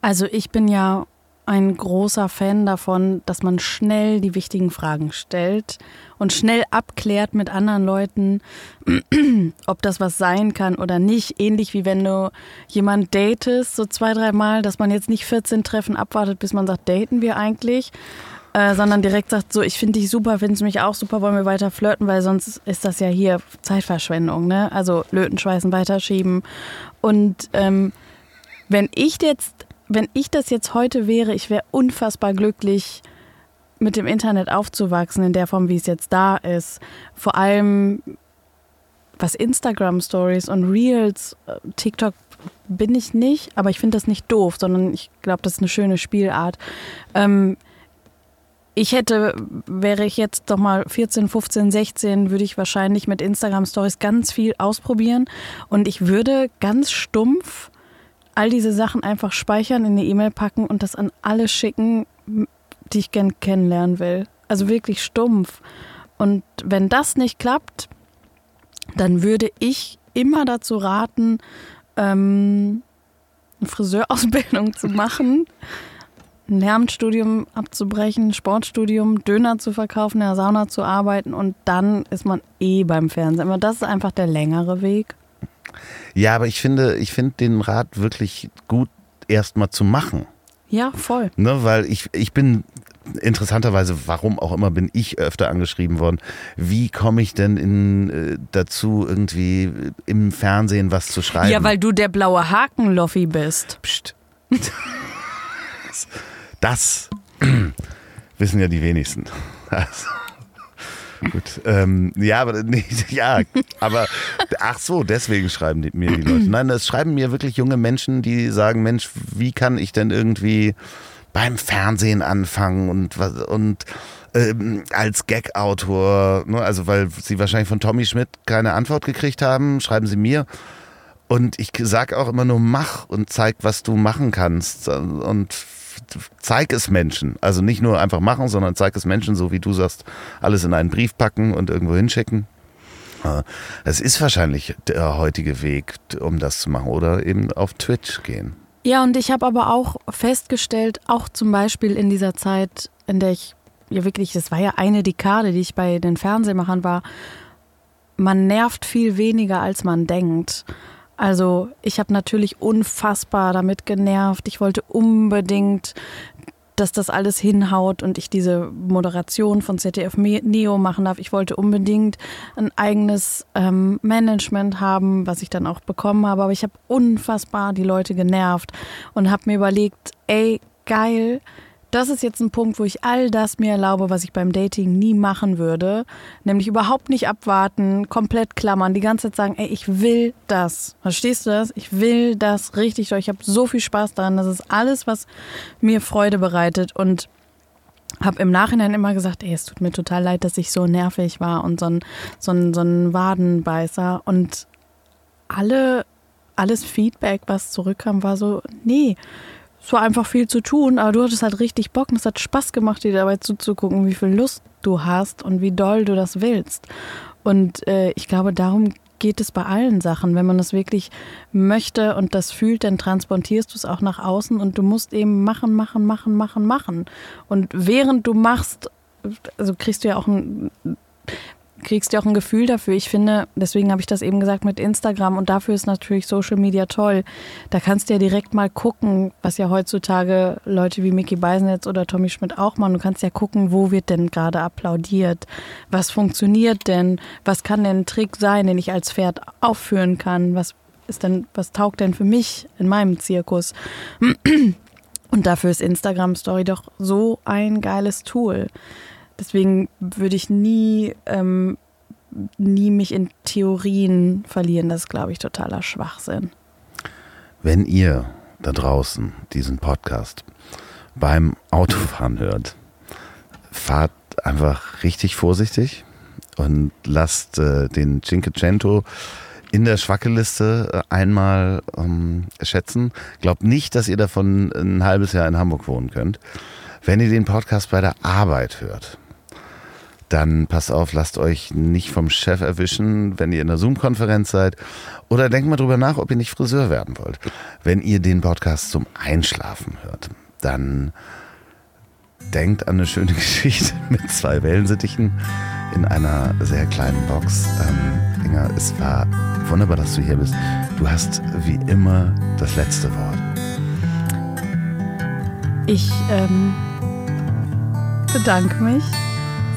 Also ich bin ja ein großer Fan davon, dass man schnell die wichtigen Fragen stellt und schnell abklärt mit anderen Leuten, ob das was sein kann oder nicht. Ähnlich wie wenn du jemand datest, so zwei, dreimal, dass man jetzt nicht 14 Treffen abwartet, bis man sagt, daten wir eigentlich, äh, sondern direkt sagt, so, ich finde dich super, findest du mich auch super, wollen wir weiter flirten, weil sonst ist das ja hier Zeitverschwendung, ne? Also Löten, Schweißen, weiterschieben. Und ähm, wenn ich jetzt, wenn ich das jetzt heute wäre, ich wäre unfassbar glücklich, mit dem Internet aufzuwachsen in der Form, wie es jetzt da ist. Vor allem was Instagram Stories und Reels, äh, TikTok bin ich nicht, aber ich finde das nicht doof, sondern ich glaube, das ist eine schöne Spielart. Ähm, ich hätte, wäre ich jetzt doch mal 14, 15, 16, würde ich wahrscheinlich mit Instagram Stories ganz viel ausprobieren und ich würde ganz stumpf all diese Sachen einfach speichern, in eine E-Mail packen und das an alle schicken, die ich gern kennenlernen will. Also wirklich stumpf. Und wenn das nicht klappt, dann würde ich immer dazu raten, ähm, eine Friseurausbildung zu machen, ein Lehramtsstudium abzubrechen, Sportstudium, Döner zu verkaufen, in der Sauna zu arbeiten und dann ist man eh beim Fernsehen. Aber das ist einfach der längere Weg. Ja, aber ich finde, ich finde den Rat wirklich gut, erstmal zu machen. Ja, voll. Ne, weil ich, ich bin interessanterweise, warum auch immer, bin ich öfter angeschrieben worden. Wie komme ich denn in, äh, dazu, irgendwie im Fernsehen was zu schreiben? Ja, weil du der blaue Haken-Loffi bist. Psst. Das wissen ja die wenigsten. Also, gut. Ähm, ja, aber nee, ja, aber ach so, deswegen schreiben die, mir die Leute. Nein, es schreiben mir wirklich junge Menschen, die sagen, Mensch, wie kann ich denn irgendwie beim Fernsehen anfangen und und ähm, als Gag-Autor, ne, also weil sie wahrscheinlich von Tommy Schmidt keine Antwort gekriegt haben, schreiben sie mir. Und ich sag auch immer nur, mach und zeig, was du machen kannst. Und zeig es Menschen. Also nicht nur einfach machen, sondern zeig es Menschen, so wie du sagst, alles in einen Brief packen und irgendwo hinschicken. Äh, es ist wahrscheinlich der heutige Weg, um das zu machen oder eben auf Twitch gehen. Ja, und ich habe aber auch festgestellt, auch zum Beispiel in dieser Zeit, in der ich ja wirklich, das war ja eine Dekade, die ich bei den Fernsehmachern war, man nervt viel weniger, als man denkt. Also ich habe natürlich unfassbar damit genervt. Ich wollte unbedingt, dass das alles hinhaut und ich diese Moderation von ZDF Neo machen darf. Ich wollte unbedingt ein eigenes ähm, Management haben, was ich dann auch bekommen habe. Aber ich habe unfassbar die Leute genervt und habe mir überlegt, ey, geil, das ist jetzt ein Punkt, wo ich all das mir erlaube, was ich beim Dating nie machen würde. Nämlich überhaupt nicht abwarten, komplett klammern, die ganze Zeit sagen, ey, ich will das. Verstehst du das? Ich will das richtig. Ich habe so viel Spaß daran. Das ist alles, was mir Freude bereitet. Und habe im Nachhinein immer gesagt, ey, es tut mir total leid, dass ich so nervig war und so ein, so ein, so ein Wadenbeißer. Und alle, alles Feedback, was zurückkam, war so, nee, es war einfach viel zu tun, aber du hattest halt richtig Bock und es hat Spaß gemacht, dir dabei zuzugucken, wie viel Lust du hast und wie doll du das willst. Und äh, ich glaube, darum geht es bei allen Sachen. Wenn man das wirklich möchte und das fühlt, dann transportierst du es auch nach außen und du musst eben machen, machen, machen, machen, machen. Und während du machst, also kriegst du ja auch ein kriegst ja auch ein Gefühl dafür. Ich finde, deswegen habe ich das eben gesagt mit Instagram und dafür ist natürlich Social Media toll. Da kannst du ja direkt mal gucken, was ja heutzutage Leute wie Mickey Beisenetz oder Tommy Schmidt auch machen. Du kannst ja gucken, wo wird denn gerade applaudiert? Was funktioniert denn? Was kann denn ein Trick sein, den ich als Pferd aufführen kann? Was ist denn, was taugt denn für mich in meinem Zirkus? Und dafür ist Instagram Story doch so ein geiles Tool. Deswegen würde ich nie, ähm, nie mich in Theorien verlieren. Das ist, glaube ich, totaler Schwachsinn. Wenn ihr da draußen diesen Podcast beim Autofahren hört, fahrt einfach richtig vorsichtig und lasst äh, den Cinquecento in der Schwackeliste äh, einmal ähm, schätzen. Glaubt nicht, dass ihr davon ein halbes Jahr in Hamburg wohnen könnt. Wenn ihr den Podcast bei der Arbeit hört, dann passt auf, lasst euch nicht vom Chef erwischen, wenn ihr in einer Zoom-Konferenz seid. Oder denkt mal drüber nach, ob ihr nicht Friseur werden wollt. Wenn ihr den Podcast zum Einschlafen hört, dann denkt an eine schöne Geschichte mit zwei Wellensittichen in einer sehr kleinen Box. Ähm, Inga, es war wunderbar, dass du hier bist. Du hast wie immer das letzte Wort. Ich ähm, bedanke mich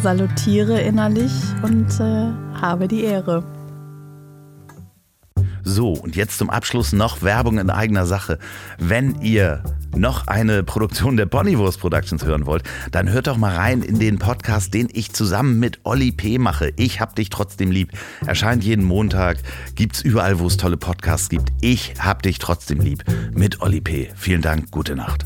salutiere innerlich und äh, habe die Ehre. So, und jetzt zum Abschluss noch Werbung in eigener Sache. Wenn ihr noch eine Produktion der Ponywurst Productions hören wollt, dann hört doch mal rein in den Podcast, den ich zusammen mit Olli P. mache. Ich hab dich trotzdem lieb. Erscheint jeden Montag, gibt's überall, wo es tolle Podcasts gibt. Ich hab dich trotzdem lieb mit Olli P. Vielen Dank, gute Nacht.